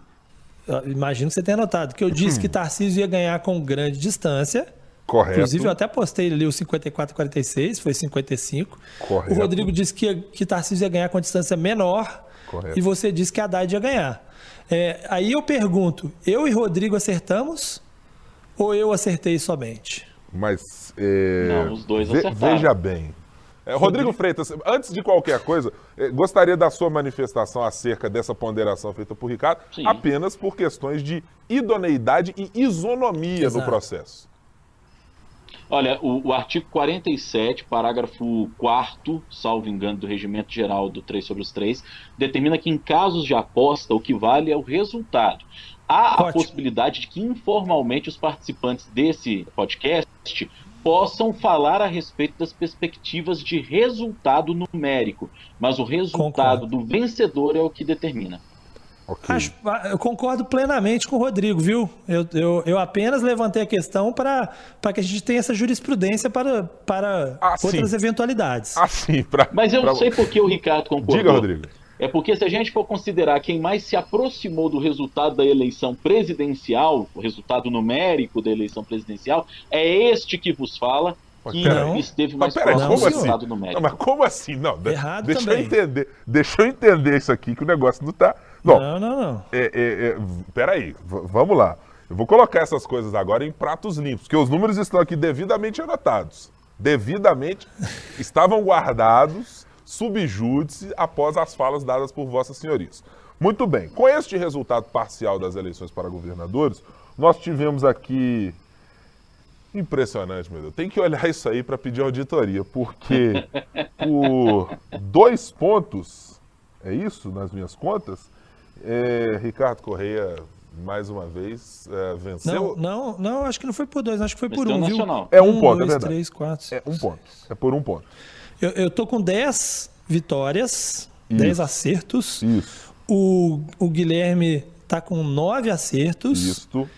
momento. Imagino que você tenha anotado. Que eu disse Hum. que Tarcísio ia ganhar com grande distância. Correto. Inclusive, eu até postei ali o 54-46, foi 55. Correto. O Rodrigo disse que, que Tarcísio ia ganhar com distância menor. Correto. E você disse que Haddad ia ganhar. É, aí eu pergunto: eu e Rodrigo acertamos? Ou eu acertei somente? Mas. é, Não, os dois ve- acertaram. Veja bem. É, Rodrigo Freitas, antes de qualquer coisa, eh, gostaria da sua manifestação acerca dessa ponderação feita por Ricardo, Sim. apenas por questões de idoneidade e isonomia Exato. no processo. Olha, o, o artigo 47, parágrafo 4 salvo engano, do Regimento Geral do 3 sobre os 3, determina que em casos de aposta o que vale é o resultado. Há a Ótimo. possibilidade de que informalmente os participantes desse podcast possam falar a respeito das perspectivas de resultado numérico, mas o resultado Concordo. do vencedor é o que determina. Ok. Acho- eu concordo plenamente com o Rodrigo, viu? Eu, eu, eu apenas levantei a questão para que a gente tenha essa jurisprudência para, para Ah, sim. outras eventualidades. Assim, pra, Mas eu pra- não sei por que o Ricardo concordou. Diga, Rodrigo. É porque se a gente for considerar quem mais se aproximou do resultado da eleição presidencial, o resultado numérico da eleição presidencial, é este que vos fala que peraí. esteve Mas mais próximo do assim? resultado Não, numérico. mas como assim? Não, Errado deixa também. eu entender. Deixa eu entender isso aqui, que o negócio não tá. Bom, Não, não, não. É, é, é, peraí, vamos lá. Eu vou colocar essas coisas agora em pratos limpos, porque os números estão aqui devidamente anotados. Devidamente estavam guardados, subjúdice, após as falas dadas por vossas senhorias. Muito bem, com este resultado parcial das eleições para governadores, nós tivemos aqui. Impressionante, meu Deus. Tem que olhar isso aí para pedir auditoria, porque por dois pontos, é isso nas minhas contas? É, Ricardo Correia, mais uma vez, é, venceu. Não, não, não, acho que não foi por dois, acho que foi por um, viu? nacional. É um ponto, é dois, verdade. três, quatro. É um ponto. É por um ponto. Eu, eu tô com 10 vitórias, Isso. 10 acertos. Isso. O, o Guilherme tá com 9 acertos. Isto,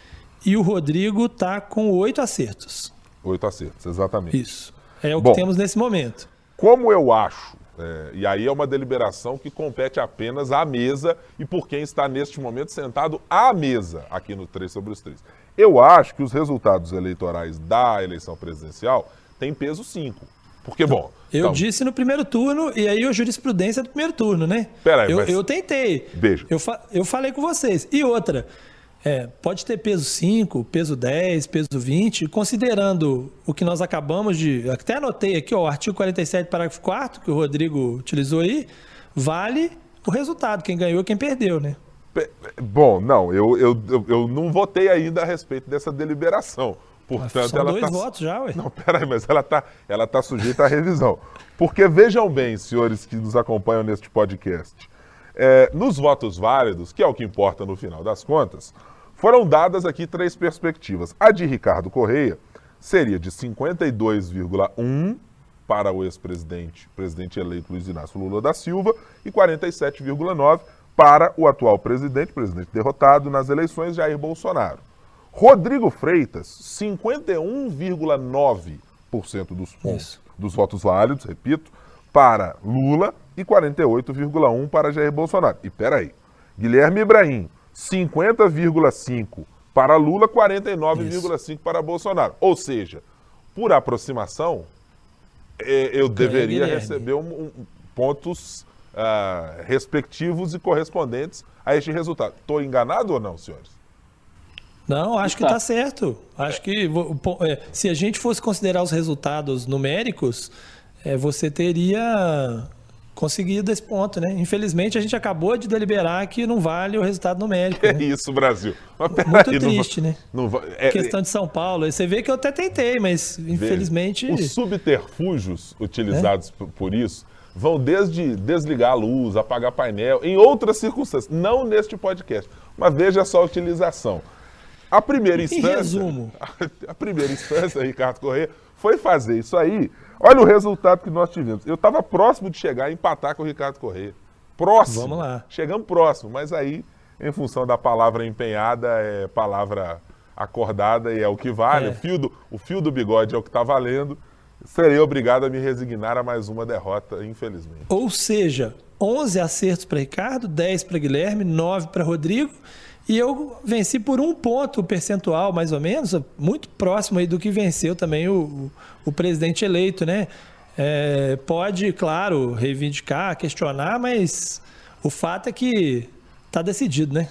E o Rodrigo tá com 8 acertos. oito acertos, exatamente. Isso. É o Bom. que temos nesse momento. Como eu acho, é, e aí é uma deliberação que compete apenas à mesa e por quem está neste momento sentado à mesa aqui no 3 sobre os 3. Eu acho que os resultados eleitorais da eleição presidencial têm peso 5. Porque, bom. Eu então, disse no primeiro turno, e aí a jurisprudência do primeiro turno, né? Peraí, eu, mas- eu tentei. Beijo. Eu, fa- eu falei com vocês. E outra, É, pode ter peso 5, peso 10, peso 20, considerando o que nós acabamos de. Até anotei aqui, ó, o artigo 47, parágrafo 4, que o Rodrigo utilizou aí, vale o resultado, quem ganhou quem perdeu, né? Bom, não, eu, eu, eu, eu não votei ainda a respeito dessa deliberação. Portanto, São ela dois tá... votos já, ué. Não, peraí, mas ela está ela tá sujeita à revisão. Porque vejam bem, senhores que nos acompanham neste podcast, é, nos votos válidos, que é o que importa no final das contas, foram dadas aqui três perspectivas. A de Ricardo Correia seria de 52,1 para o ex-presidente, presidente eleito Luiz Inácio Lula da Silva, e 47,9 para o atual presidente, presidente derrotado nas eleições, Jair Bolsonaro. Rodrigo Freitas, 51,9% dos pontos, dos votos válidos, repito, para Lula e 48,1% para Jair Bolsonaro. E peraí, Guilherme Ibrahim, 50,5% para Lula, 49,5% para Bolsonaro. Ou seja, por aproximação, eh, eu deveria Guilherme. receber um, um, pontos ah, respectivos e correspondentes a este resultado. Estou enganado ou não, senhores? Não, acho que Tá. tá certo. Acho que é, se a gente fosse considerar os resultados numéricos, é, você teria conseguido esse ponto, né? Infelizmente, a gente acabou de deliberar que não vale o resultado numérico. É né? isso, Brasil. Muito não va- triste, né? não va- é- Questão de São Paulo. Você vê que eu até tentei, mas infelizmente. Os subterfúgios utilizados É. por, isso vão desde desligar a luz, apagar painel, em outras circunstâncias, não neste podcast. Mas veja só a utilização. A primeira Em instância. resumo. A, primeira instância, Ricardo Corrêa, foi fazer isso aí. Olha o resultado que nós tivemos. Eu estava próximo de chegar a empatar com o Ricardo Corrêa. Próximo. Vamos lá. Chegamos próximo, mas aí, em função da palavra empenhada, é palavra acordada e é o que vale. É. O, fio do, o fio do bigode é o que está valendo. Serei obrigado a me resignar a mais uma derrota, infelizmente. Ou seja, 11 acertos para Ricardo, 10 para Guilherme, 9 para Rodrigo. E eu venci por um ponto percentual, mais ou menos, muito próximo aí do que venceu também o, o, presidente eleito, né? É, pode, claro, reivindicar, questionar, mas o fato é que tá decidido, né?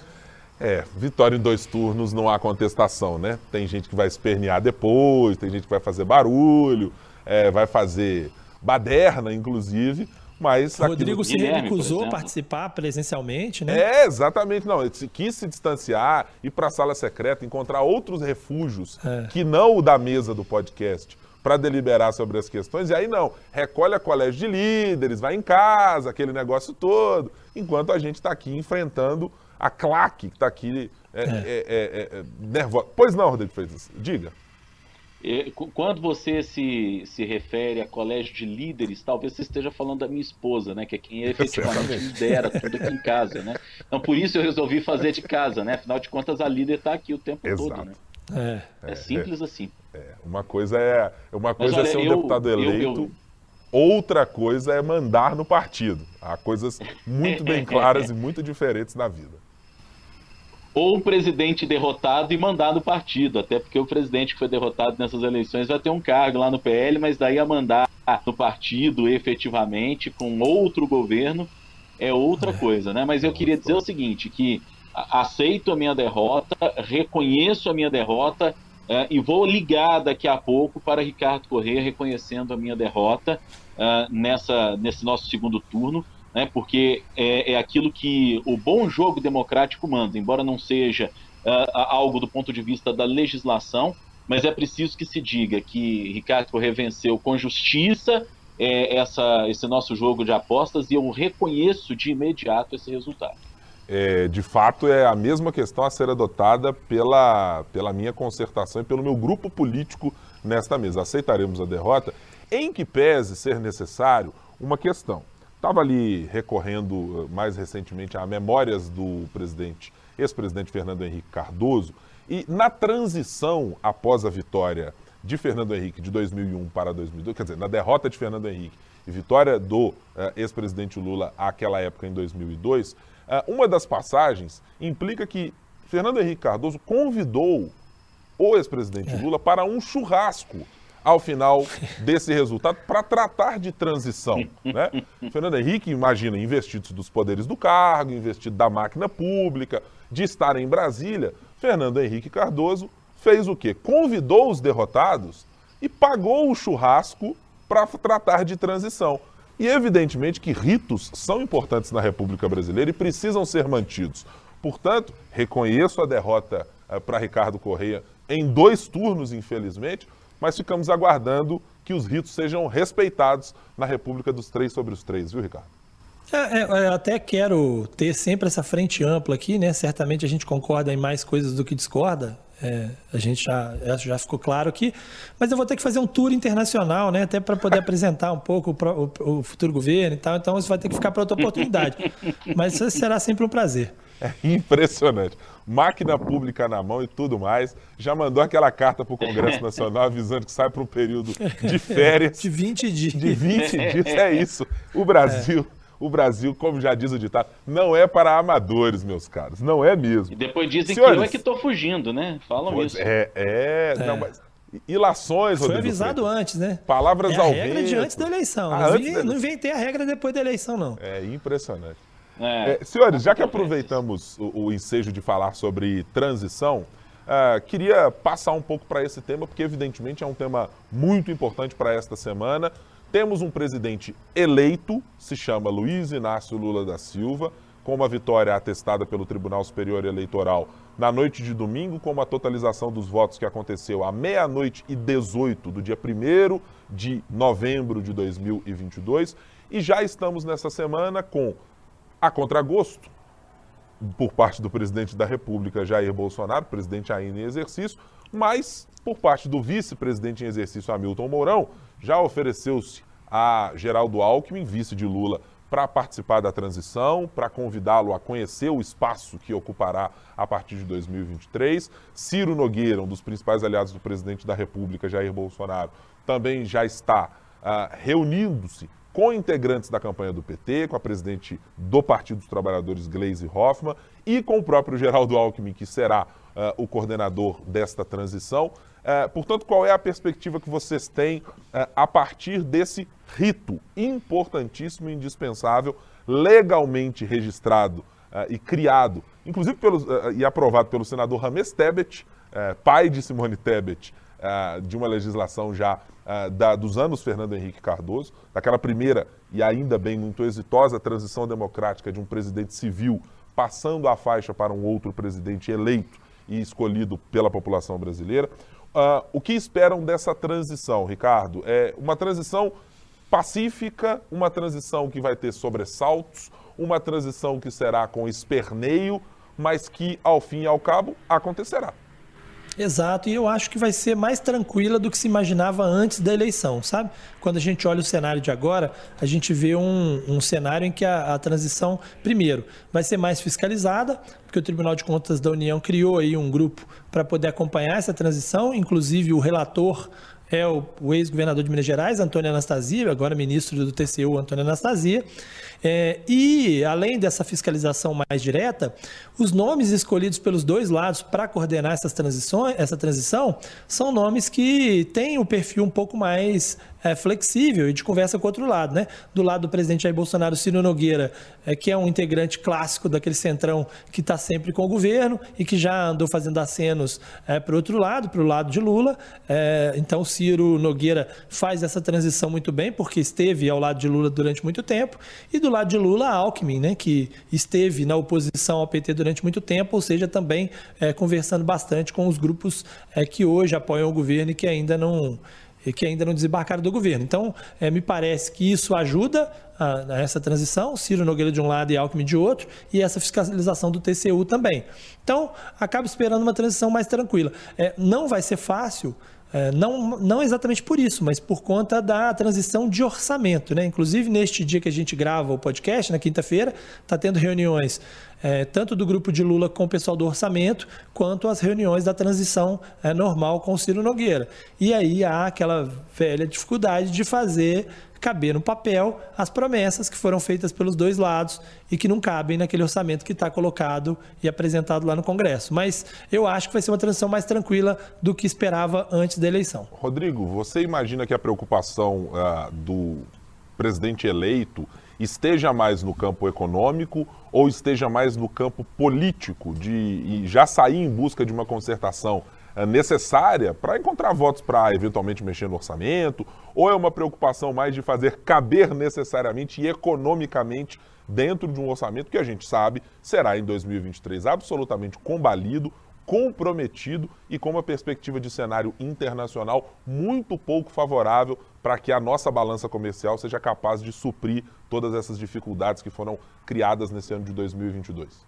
É, vitória em dois turnos não há contestação, né? Tem gente que vai espernear depois, tem gente que vai fazer barulho, é, vai fazer baderna, inclusive, mas. aquilo- Rodrigo se recusou a participar presencialmente, né? É, exatamente. Não, ele quis se distanciar, ir para a sala secreta, encontrar outros refúgios É. que não o da mesa do podcast para deliberar sobre as questões. E aí não, recolhe a colégio de líderes, vai em casa, aquele negócio todo, enquanto a gente está aqui enfrentando a claque que está aqui é, é, é, é, nervosa. Pois não, Rodrigo Freitas, diga. Quando você se, se refere a colégio de líderes, talvez você esteja falando da minha esposa, né? Que é quem efetivamente lidera tudo aqui em casa, né? Então por isso eu resolvi fazer de casa, né? Afinal de contas, a líder está aqui o tempo todo, Exato. né? É. É, simples assim. É, uma coisa é uma coisa olha, é ser um eu- deputado eu- eleito, eu- outra coisa é mandar no partido. Há coisas muito bem claras e muito diferentes na vida. Ou o presidente derrotado e mandar no partido, até porque o presidente que foi derrotado nessas eleições vai ter um cargo lá no PL, mas daí a mandar no partido efetivamente com outro governo é outra coisa, né? Mas eu queria dizer o seguinte, que aceito a minha derrota, reconheço a minha derrota eh, e vou ligar daqui a pouco para Ricardo Corrêa reconhecendo a minha derrota ah, nessa, nesse nosso segundo turno, né? Porque é, é aquilo que o bom jogo democrático manda, embora não seja ah, algo do ponto de vista da legislação, mas é preciso que se diga que Ricardo Corrêa venceu com justiça é, essa, esse nosso jogo de apostas e eu reconheço de imediato esse resultado. É, de fato, é a mesma questão a ser adotada pela, pela minha concertação e pelo meu grupo político nesta mesa. Aceitaremos a derrota, em que pese ser necessário uma questão. Estava ali recorrendo eh, mais recentemente a memórias do presidente, ex-presidente Fernando Henrique Cardoso, e na transição após a vitória de Fernando Henrique de 2001 para 2002, quer dizer, na derrota de Fernando Henrique e vitória do eh, ex-presidente Lula àquela época em 2002, eh, uma das passagens implica que Fernando Henrique Cardoso convidou o ex-presidente Lula para um churrasco ao final desse resultado para tratar de transição. Né? Fernando Henrique, imagina, investido dos poderes do cargo, investido da máquina pública, de estar em Brasília, Fernando Henrique Cardoso fez o quê? Convidou os derrotados e pagou o churrasco para tratar de transição. E evidentemente que ritos são importantes na República Brasileira e precisam ser mantidos. Portanto, reconheço a derrota uh, para Ricardo Correia em dois turnos, infelizmente, mas ficamos aguardando que os ritos sejam respeitados na República dos Três sobre os Três, viu, Ricardo? É, é, eu até quero ter sempre essa frente ampla aqui, né? Certamente a gente concorda em mais coisas do que discorda. É, a gente já, já ficou claro aqui, mas eu vou ter que fazer um tour internacional, né? Até para poder apresentar um pouco o, o, o, futuro governo e tal. Então isso vai ter que ficar para outra oportunidade. mas será sempre um prazer. É impressionante. Máquina pública na mão e tudo mais. Já mandou aquela carta para o Congresso Nacional avisando que sai para um período de férias. De 20 dias. De 20 dias, é isso. O Brasil. É o Brasil, como já diz o ditado, não é para amadores, meus caros. Não é mesmo. E depois dizem Senhores, que eu é que estou fugindo, né? Falam pois, isso. É, é, é. Não, mas ilações, Foi avisado Freire. antes, né? Palavras é ao a regra de antes da eleição. Ah, não, da... não inventei a regra depois da eleição, não. É impressionante. É. É, senhores, já que aproveitamos o, o, ensejo de falar sobre transição, uh, queria passar um pouco para esse tema, porque evidentemente é um tema muito importante para esta semana. Temos um presidente eleito, se chama Luiz Inácio Lula da Silva, com uma vitória atestada pelo Tribunal Superior Eleitoral na noite de domingo, com uma totalização dos votos que aconteceu à meia-noite e 18 do dia 1 de novembro de 2022. E já estamos nessa semana com, a contragosto, por parte do presidente da República, Jair Bolsonaro, presidente ainda em exercício, mas por parte do vice-presidente em exercício, Hamilton Mourão, já ofereceu-se a Geraldo Alckmin, vice de Lula, para participar da transição, para convidá-lo a conhecer o espaço que ocupará a partir de 2023. Ciro Nogueira, um dos principais aliados do presidente da República, Jair Bolsonaro, também já está uh, reunindo-se com integrantes da campanha do PT, com a presidente do Partido dos Trabalhadores, Gleisi Hoffmann, e com o próprio Geraldo Alckmin, que será uh, o coordenador desta transição. Uh, portanto, qual é a perspectiva que vocês têm uh, a partir desse rito importantíssimo e indispensável, legalmente registrado e criado, inclusive e aprovado pelo senador Rames Tebet, pai de Simone Tebet, de uma legislação já da, dos anos Fernando Henrique Cardoso, daquela primeira e ainda bem muito exitosa transição democrática de um presidente civil passando a faixa para um outro presidente eleito e escolhido pela população brasileira. Uh, o que esperam dessa transição, Ricardo? É uma transição pacífica, uma transição que vai ter sobressaltos, uma transição que será com esperneio, mas que, ao fim e ao cabo, acontecerá. Exato, e eu acho que vai ser mais tranquila do que se imaginava antes da eleição, sabe? Quando a gente olha o cenário de agora, a gente vê um, um cenário em que a, a, transição, primeiro, vai ser mais fiscalizada, porque o Tribunal de Contas da União criou aí um grupo para poder acompanhar essa transição, inclusive o relator é o, o ex-governador de Minas Gerais, Antônio Anastasia, agora ministro do TCU, Antônio Anastasia. É, e, além dessa fiscalização mais direta, os nomes escolhidos pelos dois lados para coordenar essas transições, essa transição são nomes que têm o perfil um pouco mais é, flexível e de conversa com o outro lado. Né? Do lado do presidente Jair Bolsonaro, Ciro Nogueira, é, que é um integrante clássico daquele centrão que está sempre com o governo e que já andou fazendo acenos é, para o outro lado, para o lado de Lula. É, então, Ciro Nogueira faz essa transição muito bem, porque esteve ao lado de Lula durante muito tempo. E do lado de Lula, Alckmin, né, que esteve na oposição ao PT durante muito tempo, ou seja, também é, conversando bastante com os grupos é, que hoje apoiam o governo e que ainda não que ainda não desembarcaram do governo. Então, é, me parece que isso ajuda a, a, essa transição, Ciro Nogueira de um lado e Alckmin de outro, e essa fiscalização do TCU também. Então, acaba esperando uma transição mais tranquila. É, não vai ser fácil, é, não, não exatamente por isso, mas por conta da transição de orçamento. Né? Inclusive, neste dia que a gente grava o podcast, na quinta-feira, está tendo reuniões é, tanto do grupo de Lula com o pessoal do orçamento, quanto as reuniões da transição é, normal com o Ciro Nogueira. E aí há aquela velha dificuldade de fazer caber no papel as promessas que foram feitas pelos dois lados e que não cabem naquele orçamento que está colocado e apresentado lá no Congresso. Mas eu acho que vai ser uma transição mais tranquila do que esperava antes da eleição. Rodrigo, você imagina que a preocupação uh, do presidente eleito esteja mais no campo econômico ou esteja mais no campo político, de já sair em busca de uma concertação é, necessária para encontrar votos para eventualmente mexer no orçamento, ou é uma preocupação mais de fazer caber necessariamente e economicamente dentro de um orçamento que a gente sabe será em 2023 absolutamente combalido, comprometido e com uma perspectiva de cenário internacional muito pouco favorável para que a nossa balança comercial seja capaz de suprir todas essas dificuldades que foram criadas nesse ano de 2022.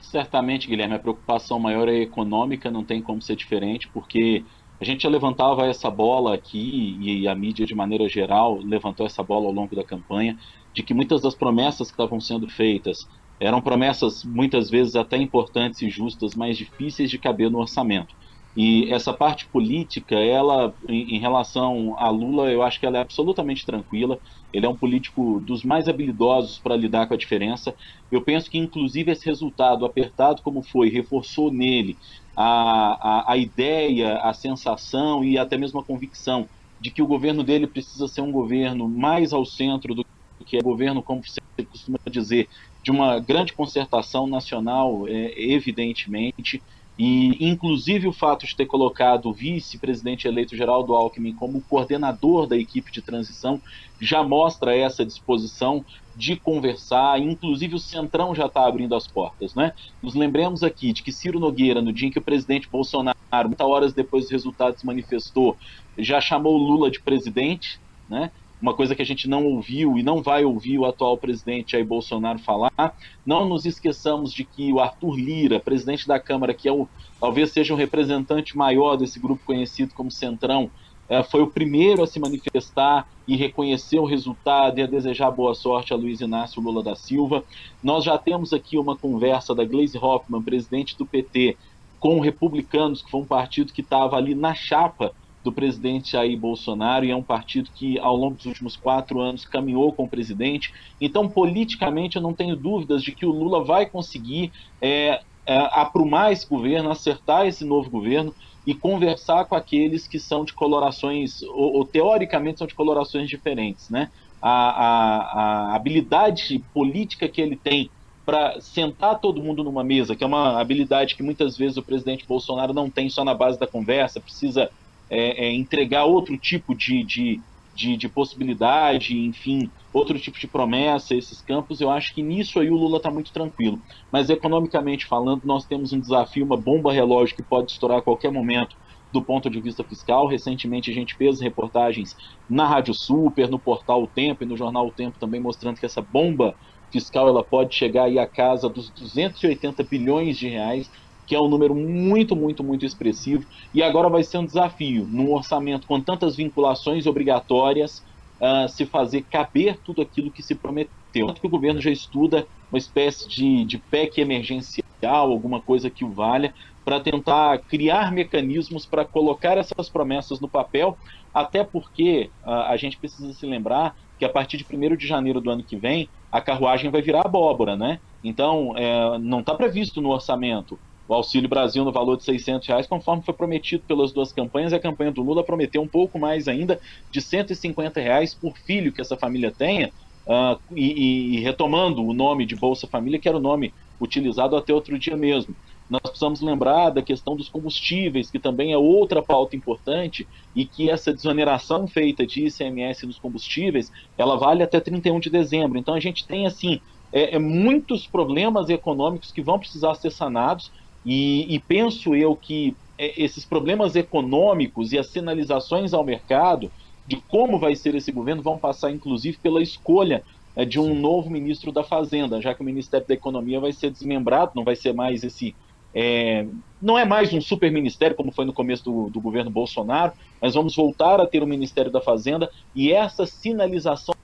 Certamente, Guilherme, a preocupação maior é econômica, não tem como ser diferente, porque a gente já levantava essa bola aqui, e a mídia, de maneira geral, levantou essa bola ao longo da campanha, de que muitas das promessas que estavam sendo feitas eram promessas, muitas vezes, até importantes e justas, mas difíceis de caber no orçamento. E essa parte política, ela, em, em, relação a Lula, eu acho que ela é absolutamente tranquila. Ele é um político dos mais habilidosos para lidar com a diferença. Eu penso que, inclusive, esse resultado, apertado como foi, reforçou nele a, a, a ideia, a sensação e até mesmo a convicção de que o governo dele precisa ser um governo mais ao centro do que é governo, como você costuma dizer, de uma grande concertação nacional, é, evidentemente. E, inclusive, o fato de ter colocado o vice-presidente eleito Geraldo Alckmin como coordenador da equipe de transição já mostra essa disposição de conversar. Inclusive, o Centrão já está abrindo as portas. Né? Nos lembremos aqui de que Ciro Nogueira, no dia em que o presidente Bolsonaro, muitas horas depois dos resultados, manifestou, já chamou Lula de presidente. Né? Uma coisa que a gente não ouviu e não vai ouvir o atual presidente Jair Bolsonaro falar. Não nos esqueçamos de que o Arthur Lira, presidente da Câmara, que é o, talvez seja o representante maior desse grupo conhecido como Centrão, é, foi o primeiro a se manifestar e reconhecer o resultado e a desejar boa sorte a Luiz Inácio Lula da Silva. Nós já temos aqui uma conversa da Gleisi Hoffmann, presidente do PT, com republicanos, que foi um partido que estava ali na chapa do presidente Jair Bolsonaro e é um partido que, ao longo dos últimos quatro anos, caminhou com o presidente. Então, politicamente, eu não tenho dúvidas de que o Lula vai conseguir é, é, aprumar esse governo, acertar esse novo governo e conversar com aqueles que são de colorações, ou, ou teoricamente são de colorações diferentes. Né? A, a, a habilidade política que ele tem para sentar todo mundo numa mesa, que é uma habilidade que muitas vezes o presidente Bolsonaro não tem só na base da conversa, precisa é, é, entregar outro tipo de, de, de, de, possibilidade, enfim, outro tipo de promessa a esses campos, eu acho que nisso aí o Lula está muito tranquilo. Mas economicamente falando, nós temos um desafio, uma bomba relógio que pode estourar a qualquer momento do ponto de vista fiscal. Recentemente a gente fez reportagens na Rádio Super, no portal O Tempo e no jornal O Tempo também mostrando que essa bomba fiscal ela pode chegar aí à casa dos 280 bilhões de reais que é um número muito, muito, muito expressivo. E agora vai ser um desafio, num orçamento com tantas vinculações obrigatórias, uh, se fazer caber tudo aquilo que se prometeu. Tanto que o governo já estuda uma espécie de, de PEC emergencial, alguma coisa que o valha, para tentar criar mecanismos para colocar essas promessas no papel, até porque uh, a gente precisa se lembrar que a partir de 1 de janeiro do ano que vem, a carruagem vai virar abóbora, né? Então, é, não está previsto no orçamento Auxílio Brasil no valor de 600 reais, conforme foi prometido pelas duas campanhas. A campanha do Lula prometeu um pouco mais ainda, de 150 reais por filho que essa família tenha, uh, e, e, retomando o nome de Bolsa Família, que era o nome utilizado até outro dia mesmo. Nós precisamos lembrar da questão dos combustíveis, que também é outra pauta importante, e que essa desoneração feita de ICMS nos combustíveis, ela vale até 31 de dezembro. Então a gente tem, assim, é, é muitos problemas econômicos que vão precisar ser sanados, e, e penso eu que é, esses problemas econômicos e as sinalizações ao mercado de como vai ser esse governo vão passar, inclusive, pela escolha é, de um novo ministro da Fazenda, já que o Ministério da Economia vai ser desmembrado, não vai ser mais esse. É, não é mais um super ministério como foi no começo do, do, governo Bolsonaro, mas vamos voltar a ter o Ministério da Fazenda e essa sinalização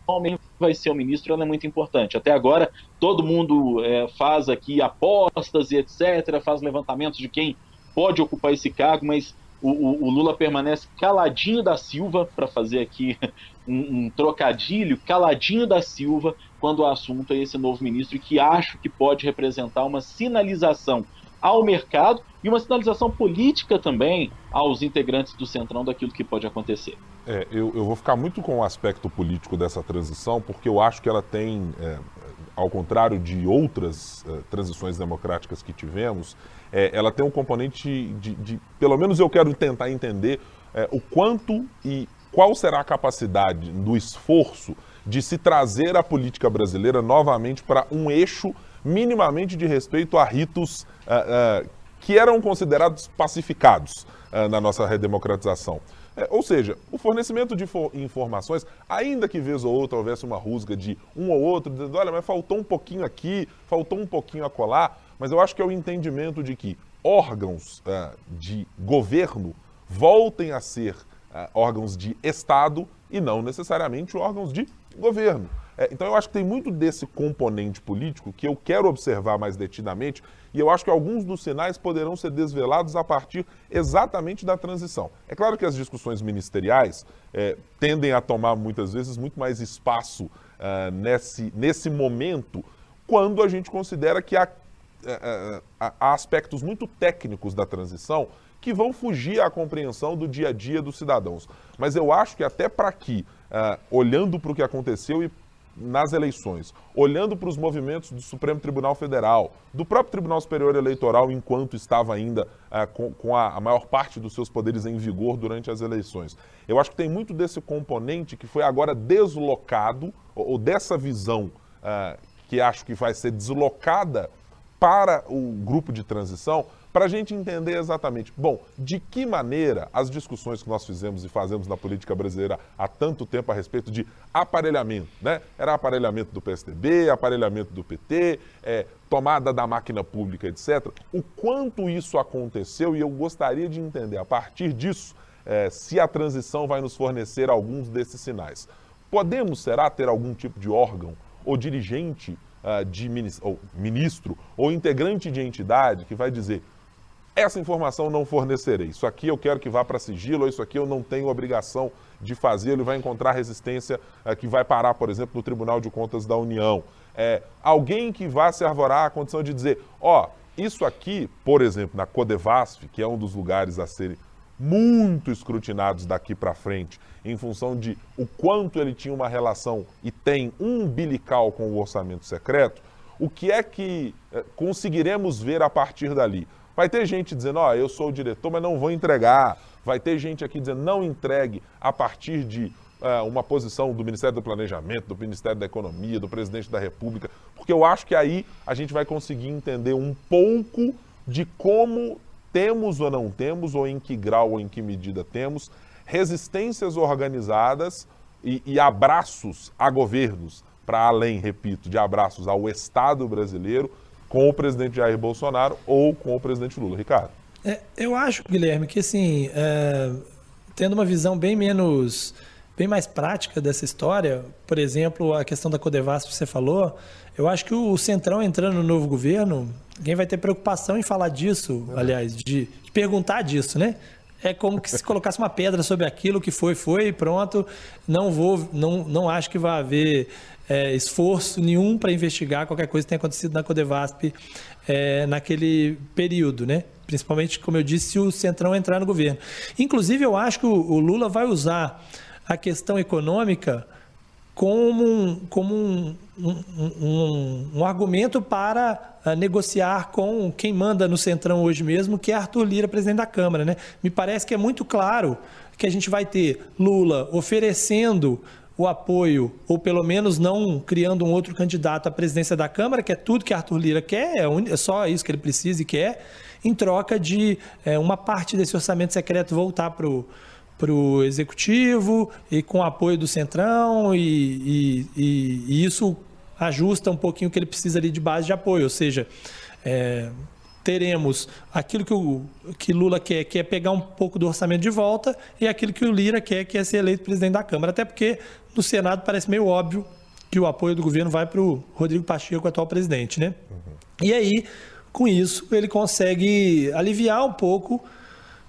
vai ser o ministro ela é muito importante. Até agora, todo mundo é, faz aqui apostas e etc., faz levantamentos de quem pode ocupar esse cargo, mas o, o, o Lula permanece caladinho da Silva, para fazer aqui um, um, trocadilho, caladinho da Silva, quando o assunto é esse novo ministro, que acho que pode representar uma sinalização ao mercado e uma sinalização política também aos integrantes do Centrão daquilo que pode acontecer. É, eu, eu, vou ficar muito com o aspecto político dessa transição, porque eu acho que ela tem, é, ao contrário de outras é, transições democráticas que tivemos, é, ela tem um componente de, de, pelo menos eu quero tentar entender é, o quanto e qual será a capacidade do esforço de se trazer a política brasileira novamente para um eixo minimamente de respeito a ritos uh, uh, que eram considerados pacificados uh, na nossa redemocratização. É, ou seja, o fornecimento de informações, ainda que vez ou outra houvesse uma rusga de um ou outro, dizendo, olha, mas faltou um pouquinho aqui, faltou um pouquinho acolá, mas eu acho que é o entendimento de que órgãos de governo voltem a ser órgãos de Estado e não necessariamente órgãos de governo. É, então eu acho que tem muito desse componente político que eu quero observar mais detidamente e eu acho que alguns dos sinais poderão ser desvelados a partir exatamente da transição. É claro que as discussões ministeriais é, tendem a tomar muitas vezes muito mais espaço uh, nesse, nesse momento quando a gente considera que há, uh, uh, há aspectos muito técnicos da transição que vão fugir à compreensão do dia a dia dos cidadãos. Mas eu acho que até para que, olhando para o que aconteceu e nas eleições, olhando para os movimentos do Supremo Tribunal Federal, do próprio Tribunal Superior Eleitoral, enquanto estava ainda uh, com, com a, a, maior parte dos seus poderes em vigor durante as eleições. Eu acho que tem muito desse componente que foi agora deslocado, ou, ou dessa visão uh, que acho que vai ser deslocada para o grupo de transição, para a gente entender exatamente, bom, de que maneira as discussões que nós fizemos e fazemos na política brasileira há tanto tempo a respeito de aparelhamento, né? Era aparelhamento do PSDB, aparelhamento do PT, é, tomada da máquina pública, etc. O quanto isso aconteceu e eu gostaria de entender a partir disso é, se a transição vai nos fornecer alguns desses sinais. Podemos, será, ter algum tipo de órgão ou dirigente uh, de ou, ministro ou integrante de entidade que vai dizer essa informação não fornecerei. Isso aqui eu quero que vá para sigilo, ou isso aqui eu não tenho obrigação de fazer. Ele vai encontrar resistência é, que vai parar, por exemplo, no Tribunal de Contas da União. É, alguém que vá se arvorar a condição de dizer: ó, isso aqui, por exemplo, na Codevasf, que é um dos lugares a serem muito escrutinados daqui para frente, em função de o quanto ele tinha uma relação e tem umbilical com o orçamento secreto, o que é que é, conseguiremos ver a partir dali? Vai ter gente dizendo, ó, oh, eu sou o diretor, mas não vou entregar. Vai ter gente aqui dizendo, não entregue a partir de uh, uma posição do Ministério do Planejamento, do Ministério da Economia, do Presidente da República, porque eu acho que aí a gente vai conseguir entender um pouco de como temos ou não temos, ou em que grau ou em que medida temos, resistências organizadas e, e abraços a governos, para além, repito, de abraços ao Estado brasileiro, com o presidente Jair Bolsonaro ou com o presidente Lula. Ricardo. É, eu acho, Guilherme, que assim, é, tendo uma visão bem menos, bem mais prática dessa história, por exemplo, a questão da Codevasp que você falou, eu acho que o Centrão entrando no novo governo, quem vai ter preocupação em falar disso, é. aliás, de, de perguntar disso, né? é como que se colocasse uma pedra sobre aquilo que foi, foi e pronto. Não vou, não, não acho que vai haver é, esforço nenhum para investigar qualquer coisa que tenha acontecido na Codevasp é, naquele período, né? Principalmente, como eu disse, se o Centrão entrar no governo. Inclusive, eu acho que o, o Lula vai usar a questão econômica como um, como um, um, um, um argumento para uh, negociar com quem manda no Centrão hoje mesmo, que é Arthur Lira, presidente da Câmara. Né? Me parece que é muito claro que a gente vai ter Lula oferecendo o apoio, ou pelo menos não criando um outro candidato à presidência da Câmara, que é tudo que Arthur Lira quer, é, é só isso que ele precisa e quer, em troca de é, uma parte desse orçamento secreto voltar para o para o executivo e com apoio do centrão e, e, e, e, isso ajusta um pouquinho o que ele precisa ali de base de apoio, ou seja, é, teremos aquilo que o que Lula quer, que é pegar um pouco do orçamento de volta, e aquilo que o Lira quer, que é ser eleito presidente da Câmara. Até porque no Senado parece meio óbvio que o apoio do governo vai para o Rodrigo Pacheco, atual presidente, né? Uhum. E aí, com isso, ele consegue aliviar um pouco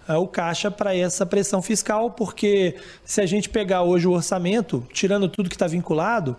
uh, o caixa para essa pressão fiscal, porque se a gente pegar hoje o orçamento, tirando tudo que está vinculado,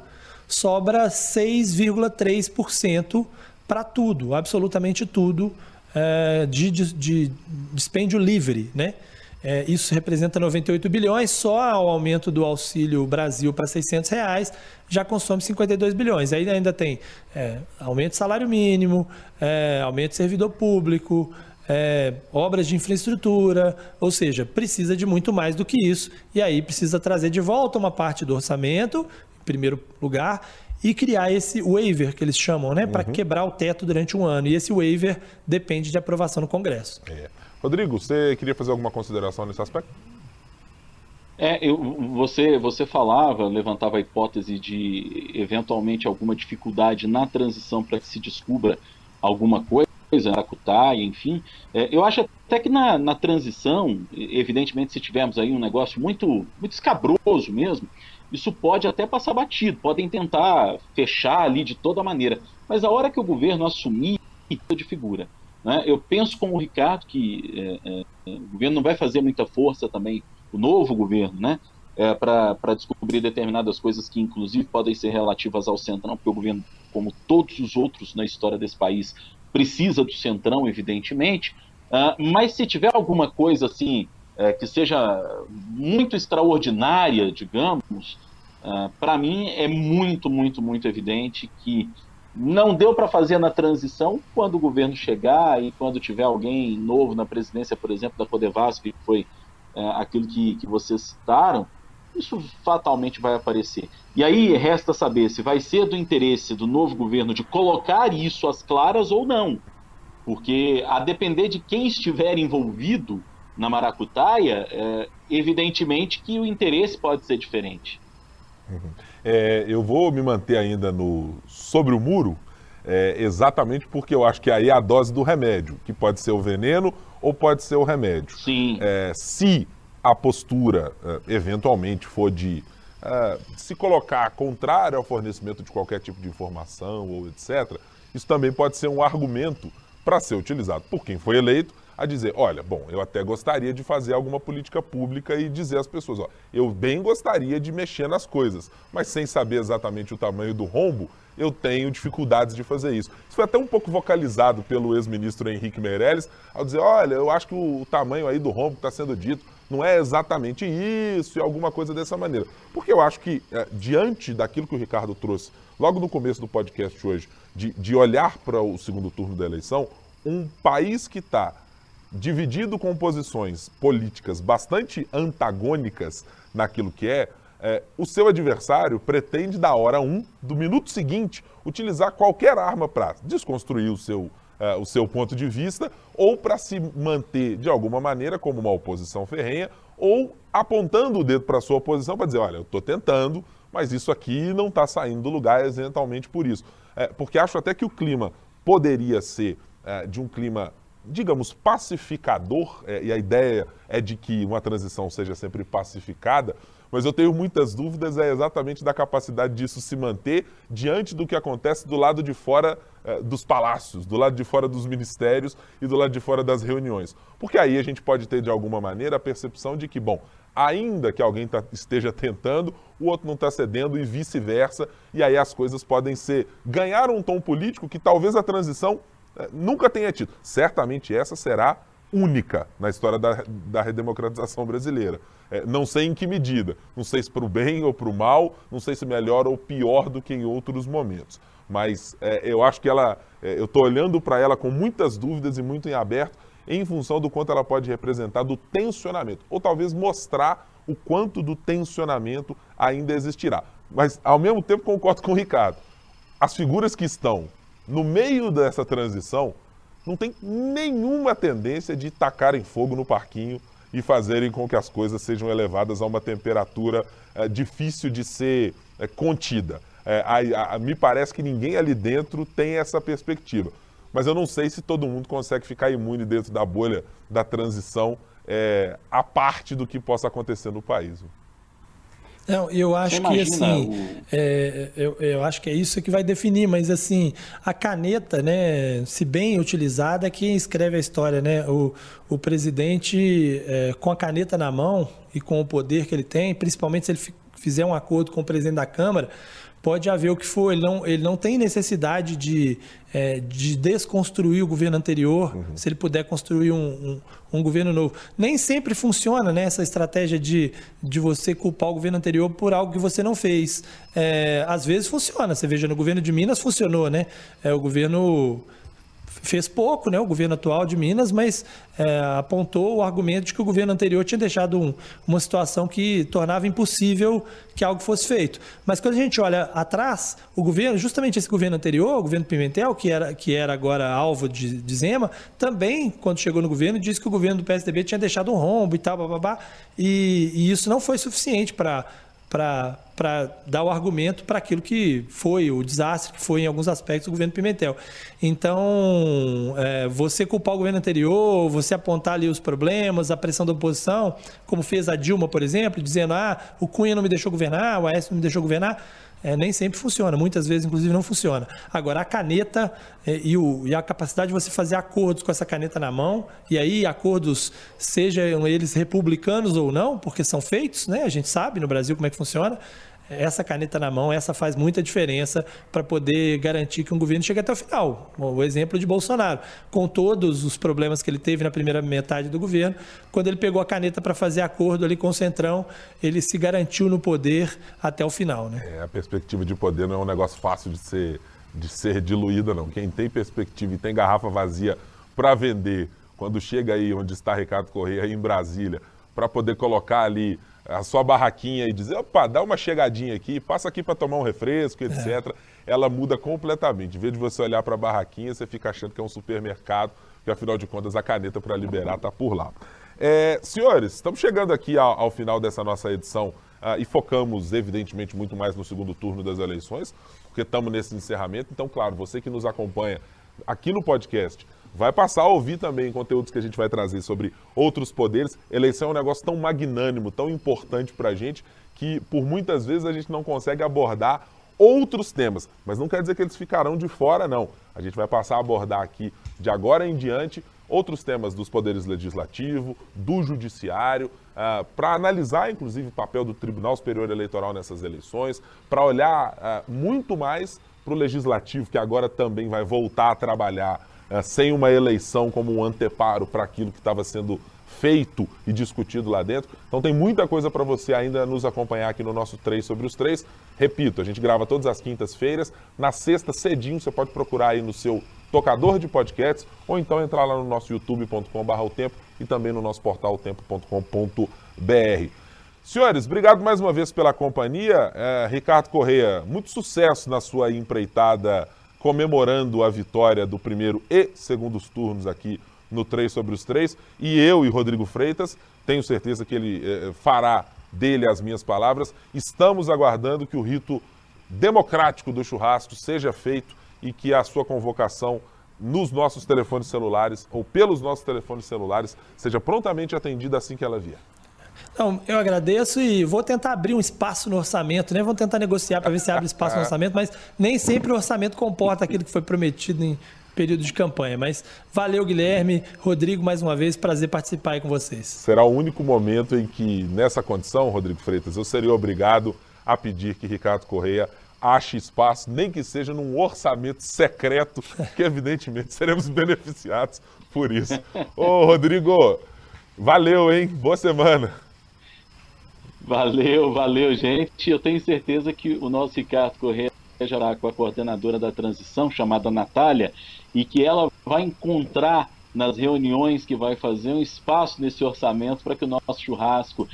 sobra 6,3% para tudo, absolutamente tudo, é, de, de, de dispêndio livre, né? É, isso representa 98 bilhões, só o aumento do Auxílio Brasil para 600 reais já consome 52 bilhões. Aí ainda tem é, aumento do salário mínimo, é, aumento do servidor público, é, obras de infraestrutura, ou seja, precisa de muito mais do que isso. E aí precisa trazer de volta uma parte do orçamento, em primeiro lugar, e criar esse waiver que eles chamam, né, para uhum. quebrar o teto durante um ano. E esse waiver depende de aprovação no Congresso. É. Rodrigo, você queria fazer alguma consideração nesse aspecto? É, eu, você, você falava, levantava a hipótese de eventualmente alguma dificuldade na transição para que se descubra alguma coisa, Aracutaia, enfim. É, eu acho até que na, na transição, evidentemente, se tivermos aí um negócio muito, muito escabroso mesmo, isso pode até passar batido, podem tentar fechar ali de toda maneira. Mas a hora que o governo assumir de figura, né? Eu penso com o Ricardo que é, é, o governo não vai fazer muita força também, o novo governo, né? É, para descobrir determinadas coisas que, inclusive, podem ser relativas ao Centrão, porque o governo, como todos os outros na história desse país, precisa do Centrão, evidentemente. Uh, mas se tiver alguma coisa assim é, que seja muito extraordinária, digamos, uh, para mim é muito, muito, muito evidente que não deu para fazer na transição, quando o governo chegar e quando tiver alguém novo na presidência, por exemplo, da Codevasf, que foi é, aquilo que, que vocês citaram, isso fatalmente vai aparecer. E aí resta saber se vai ser do interesse do novo governo de colocar isso às claras ou não. Porque, a depender de quem estiver envolvido na maracutaia, é, evidentemente que o interesse pode ser diferente. Uhum. É, eu vou me manter ainda no sobre o muro, é, exatamente porque eu acho que aí é a dose do remédio, que pode ser o veneno ou pode ser o remédio. Sim. É, se a postura é, eventualmente for de é, se colocar contrário ao fornecimento de qualquer tipo de informação ou etc., isso também pode ser um argumento para ser utilizado por quem foi eleito a dizer, olha, bom, eu até gostaria de fazer alguma política pública e dizer às pessoas, ó, eu bem gostaria de mexer nas coisas, mas sem saber exatamente o tamanho do rombo, eu tenho dificuldades de fazer isso. Isso foi até um pouco vocalizado pelo ex-ministro Henrique Meirelles, ao dizer, olha, eu acho que o, tamanho aí do rombo que está sendo dito não é exatamente isso e alguma coisa dessa maneira. Porque eu acho que, é, diante daquilo que o Ricardo trouxe logo no começo do podcast hoje, de, de olhar para o segundo turno da eleição, um país que está dividido com posições políticas bastante antagônicas naquilo que é, é, o seu adversário pretende, da hora 1, um, do minuto seguinte, utilizar qualquer arma para desconstruir o seu, é, o seu ponto de vista ou para se manter, de alguma maneira, como uma oposição ferrenha ou apontando o dedo para a sua oposição para dizer: olha, eu estou tentando, mas isso aqui não está saindo do lugar exatamente por isso. É, porque acho até que o clima poderia ser é, de um clima digamos, pacificador, é, e a ideia é de que uma transição seja sempre pacificada, mas eu tenho muitas dúvidas é exatamente da capacidade disso se manter diante do que acontece do lado de fora é, dos palácios, do lado de fora dos ministérios e do lado de fora das reuniões. Porque aí a gente pode ter, de alguma maneira, a percepção de que, bom, ainda que alguém tá, esteja tentando, o outro não está cedendo e vice-versa, e aí as coisas podem ser ganhar um tom político que talvez a transição nunca tenha tido. Certamente essa será única na história da, da redemocratização brasileira. É, não sei em que medida, não sei se para o bem ou para o mal, não sei se melhor ou pior do que em outros momentos. Mas é, eu acho que ela, é, eu estou olhando para ela com muitas dúvidas e muito em aberto, em função do quanto ela pode representar do tensionamento, ou talvez mostrar o quanto do tensionamento ainda existirá. Mas, ao mesmo tempo, concordo com o Ricardo. As figuras que estão no meio dessa transição, não tem nenhuma tendência de tacarem fogo no parquinho e fazerem com que as coisas sejam elevadas a uma temperatura é, difícil de ser é, contida. É, a, a, me parece que ninguém ali dentro tem essa perspectiva. Mas eu não sei se todo mundo consegue ficar imune dentro da bolha da transição, a parte do que possa acontecer no país. Não, eu acho que assim, o... é, eu, eu acho que é isso que vai definir, mas assim, a caneta, né, se bem utilizada, é quem escreve a história, né? O, o presidente, é, com a caneta na mão e com o poder que ele tem, principalmente se ele fizer um acordo com o presidente da Câmara, pode haver o que for. Ele não, ele não tem necessidade de, é, de desconstruir o governo anterior, uhum. se ele puder construir um, um, governo novo. Nem sempre funciona né, essa estratégia de, de você culpar o governo anterior por algo que você não fez. É, às vezes funciona. Você veja, no governo de Minas funcionou, né? É, o governo fez pouco, né, o governo atual de Minas, mas é, apontou o argumento de que o governo anterior tinha deixado um, uma situação que tornava impossível que algo fosse feito. Mas quando a gente olha atrás, o governo, justamente esse governo anterior, o governo Pimentel, que era, que era agora alvo de, de Zema, também, quando chegou no governo, disse que o governo do PSDB tinha deixado um rombo e tal, babá, e, e isso não foi suficiente para para dar o argumento para aquilo que foi o desastre que foi em alguns aspectos o governo Pimentel. Então, é, você culpar o governo anterior, você apontar ali os problemas, a pressão da oposição, como fez a Dilma, por exemplo, dizendo ah, o Cunha não me deixou governar, o Aécio não me deixou governar, é, nem sempre funciona, muitas vezes, inclusive, não funciona. Agora, a caneta é, e, o, e, a capacidade de você fazer acordos com essa caneta na mão, e aí acordos, sejam eles republicanos ou não, porque são feitos, né? a gente sabe no Brasil como é que funciona, essa caneta na mão, essa faz muita diferença para poder garantir que um governo chegue até o final. O exemplo de Bolsonaro, com todos os problemas que ele teve na primeira metade do governo, quando ele pegou a caneta para fazer acordo ali com o Centrão, ele se garantiu no poder até o final. Né? É, a perspectiva de poder não é um negócio fácil de ser, de ser diluída, não. Quem tem perspectiva e tem garrafa vazia para vender, quando chega aí onde está Ricardo Correia, em Brasília, para poder colocar ali a sua barraquinha e dizer, opa, dá uma chegadinha aqui, passa aqui para tomar um refresco, etc. É. Ela muda completamente. Em vez de você olhar para a barraquinha, você fica achando que é um supermercado, porque afinal de contas a caneta para liberar está por lá. É, senhores, estamos chegando aqui ao, ao final dessa nossa edição uh, e focamos, evidentemente, muito mais no segundo turno das eleições, porque estamos nesse encerramento. Então, claro, você que nos acompanha aqui no podcast, vai passar a ouvir também conteúdos que a gente vai trazer sobre outros poderes. Eleição é um negócio tão magnânimo, tão importante para a gente, que por muitas vezes a gente não consegue abordar outros temas. Mas não quer dizer que eles ficarão de fora, não. A gente vai passar a abordar aqui, de agora em diante, outros temas dos poderes legislativo, do judiciário, uh, para analisar, inclusive, o papel do Tribunal Superior Eleitoral nessas eleições, para olhar uh, muito mais para o legislativo, que agora também vai voltar a trabalhar é, sem uma eleição como um anteparo para aquilo que estava sendo feito e discutido lá dentro. Então tem muita coisa para você ainda nos acompanhar aqui no nosso 3 sobre os 3. Repito, a gente grava todas as quintas-feiras. Na sexta, cedinho, você pode procurar aí no seu tocador de podcasts ou então entrar lá no nosso youtube.com.br o tempo e também no nosso portal tempo.com.br. Senhores, obrigado mais uma vez pela companhia. É, Ricardo Correia, muito sucesso na sua empreitada comemorando a vitória do primeiro e segundos turnos aqui no 3 sobre os 3. E eu e Rodrigo Freitas, tenho certeza que ele eh, fará dele as minhas palavras. Estamos aguardando que o rito democrático do churrasco seja feito e que a sua convocação nos nossos telefones celulares ou pelos nossos telefones celulares seja prontamente atendida assim que ela vier. Não, eu agradeço e vou tentar abrir um espaço no orçamento, né? Vamos tentar negociar para ver se abre espaço no orçamento, mas nem sempre o orçamento comporta aquilo que foi prometido em período de campanha. Mas valeu, Guilherme, Rodrigo, mais uma vez, prazer participar aí com vocês. Será o único momento em que, nessa condição, Rodrigo Freitas, eu seria obrigado a pedir que Ricardo Correia ache espaço, nem que seja num orçamento secreto, que evidentemente seremos beneficiados por isso. Ô, Rodrigo, valeu, hein? Boa semana. Valeu, valeu, gente. Eu tenho certeza que o nosso Ricardo Correia já com a coordenadora da transição, chamada Natália, e que ela vai encontrar nas reuniões que vai fazer um espaço nesse orçamento para que o nosso churrasco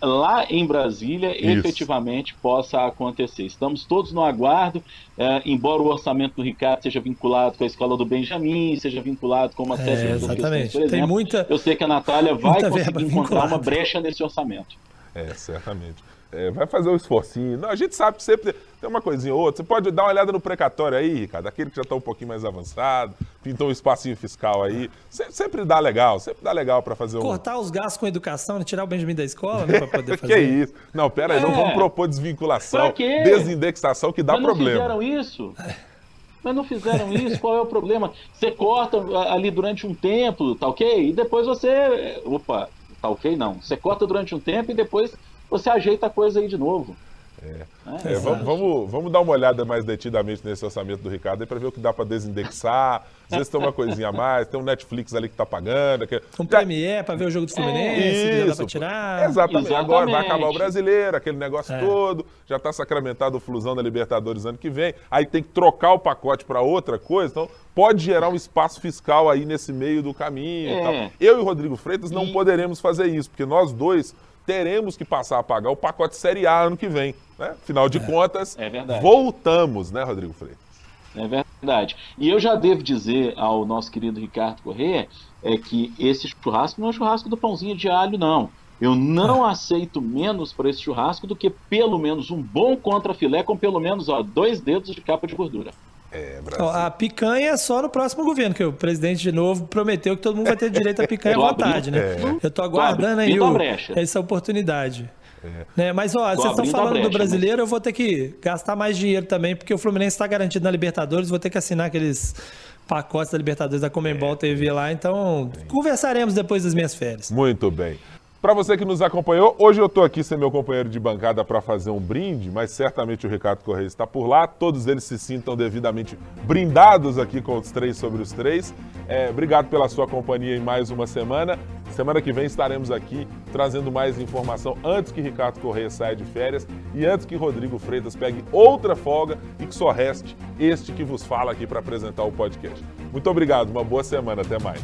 lá em Brasília Isso. efetivamente possa acontecer. Estamos todos no aguardo, é, embora o orçamento do Ricardo seja vinculado com a escola do Benjamin, seja vinculado com uma série é, de exatamente. por exemplo, Tem muita, eu sei que a Natália vai conseguir encontrar uma brecha nesse orçamento. É, certamente. É, vai fazer um esforcinho. Não, a gente sabe que sempre tem uma coisinha ou outra. Você pode dar uma olhada no precatório aí, Ricardo, aquele que já está um pouquinho mais avançado, pintou um espacinho fiscal aí. sempre dá legal, sempre dá legal para fazer um. Cortar os gastos com educação, né? tirar o Benjamin da escola, né? Para poder fazer. que isso? Não, pera aí, é. não vamos propor desvinculação, desindexação, que dá Mas problema. Não fizeram isso? Mas não fizeram isso, qual é o problema? Você corta ali durante um tempo, tá ok? E depois você. Opa, ok? Não. Você corta durante um tempo e depois você ajeita a coisa aí de novo. É. É, vamos, vamos, vamos, dar uma olhada mais detidamente nesse orçamento do Ricardo para ver o que dá para desindexar. Às vezes tem uma coisinha a mais, tem um Netflix ali que está pagando. Que... Um Premier para ver o jogo do Fluminense, é, isso, dá para tirar. Exatamente. Exatamente. Agora vai acabar o brasileiro, aquele negócio é. todo. Já está sacramentado o Flusão da Libertadores ano que vem. Aí tem que trocar o pacote para outra coisa. Então pode gerar um espaço fiscal aí nesse meio do caminho. É. Eu e o Rodrigo Freitas não e... poderemos fazer isso, porque nós dois teremos que passar a pagar o pacote Série A ano que vem. Né? Afinal de é. contas, é voltamos, né, Rodrigo Freitas? É verdade. E eu já devo dizer ao nosso querido Ricardo Corrêa é que esse churrasco não é churrasco do pãozinho de alho, não. Eu não é. aceito menos para esse churrasco do que pelo menos um bom contrafilé com pelo menos ó, dois dedos de capa de gordura. É, a picanha é só no próximo governo, que o presidente de novo prometeu que todo mundo vai ter direito à picanha à vontade, né? É. Eu tô aguardando aí o, essa oportunidade. É. Né? Mas, ó, vocês estão falando brecha, do brasileiro, mas... eu vou ter que gastar mais dinheiro também, porque o Fluminense está garantido na Libertadores, vou ter que assinar aqueles pacotes da Libertadores da Comembol é. TV lá, então conversaremos depois das minhas férias. Muito bem. Para você que nos acompanhou, hoje eu estou aqui sem meu companheiro de bancada para fazer um brinde, mas certamente o Ricardo Correia está por lá. Todos eles se sintam devidamente brindados aqui com os três sobre os três. É, obrigado pela sua companhia em mais uma semana. Semana que vem estaremos aqui trazendo mais informação antes que Ricardo Correia saia de férias e antes que Rodrigo Freitas pegue outra folga e que só reste este que vos fala aqui para apresentar o podcast. Muito obrigado, uma boa semana, até mais.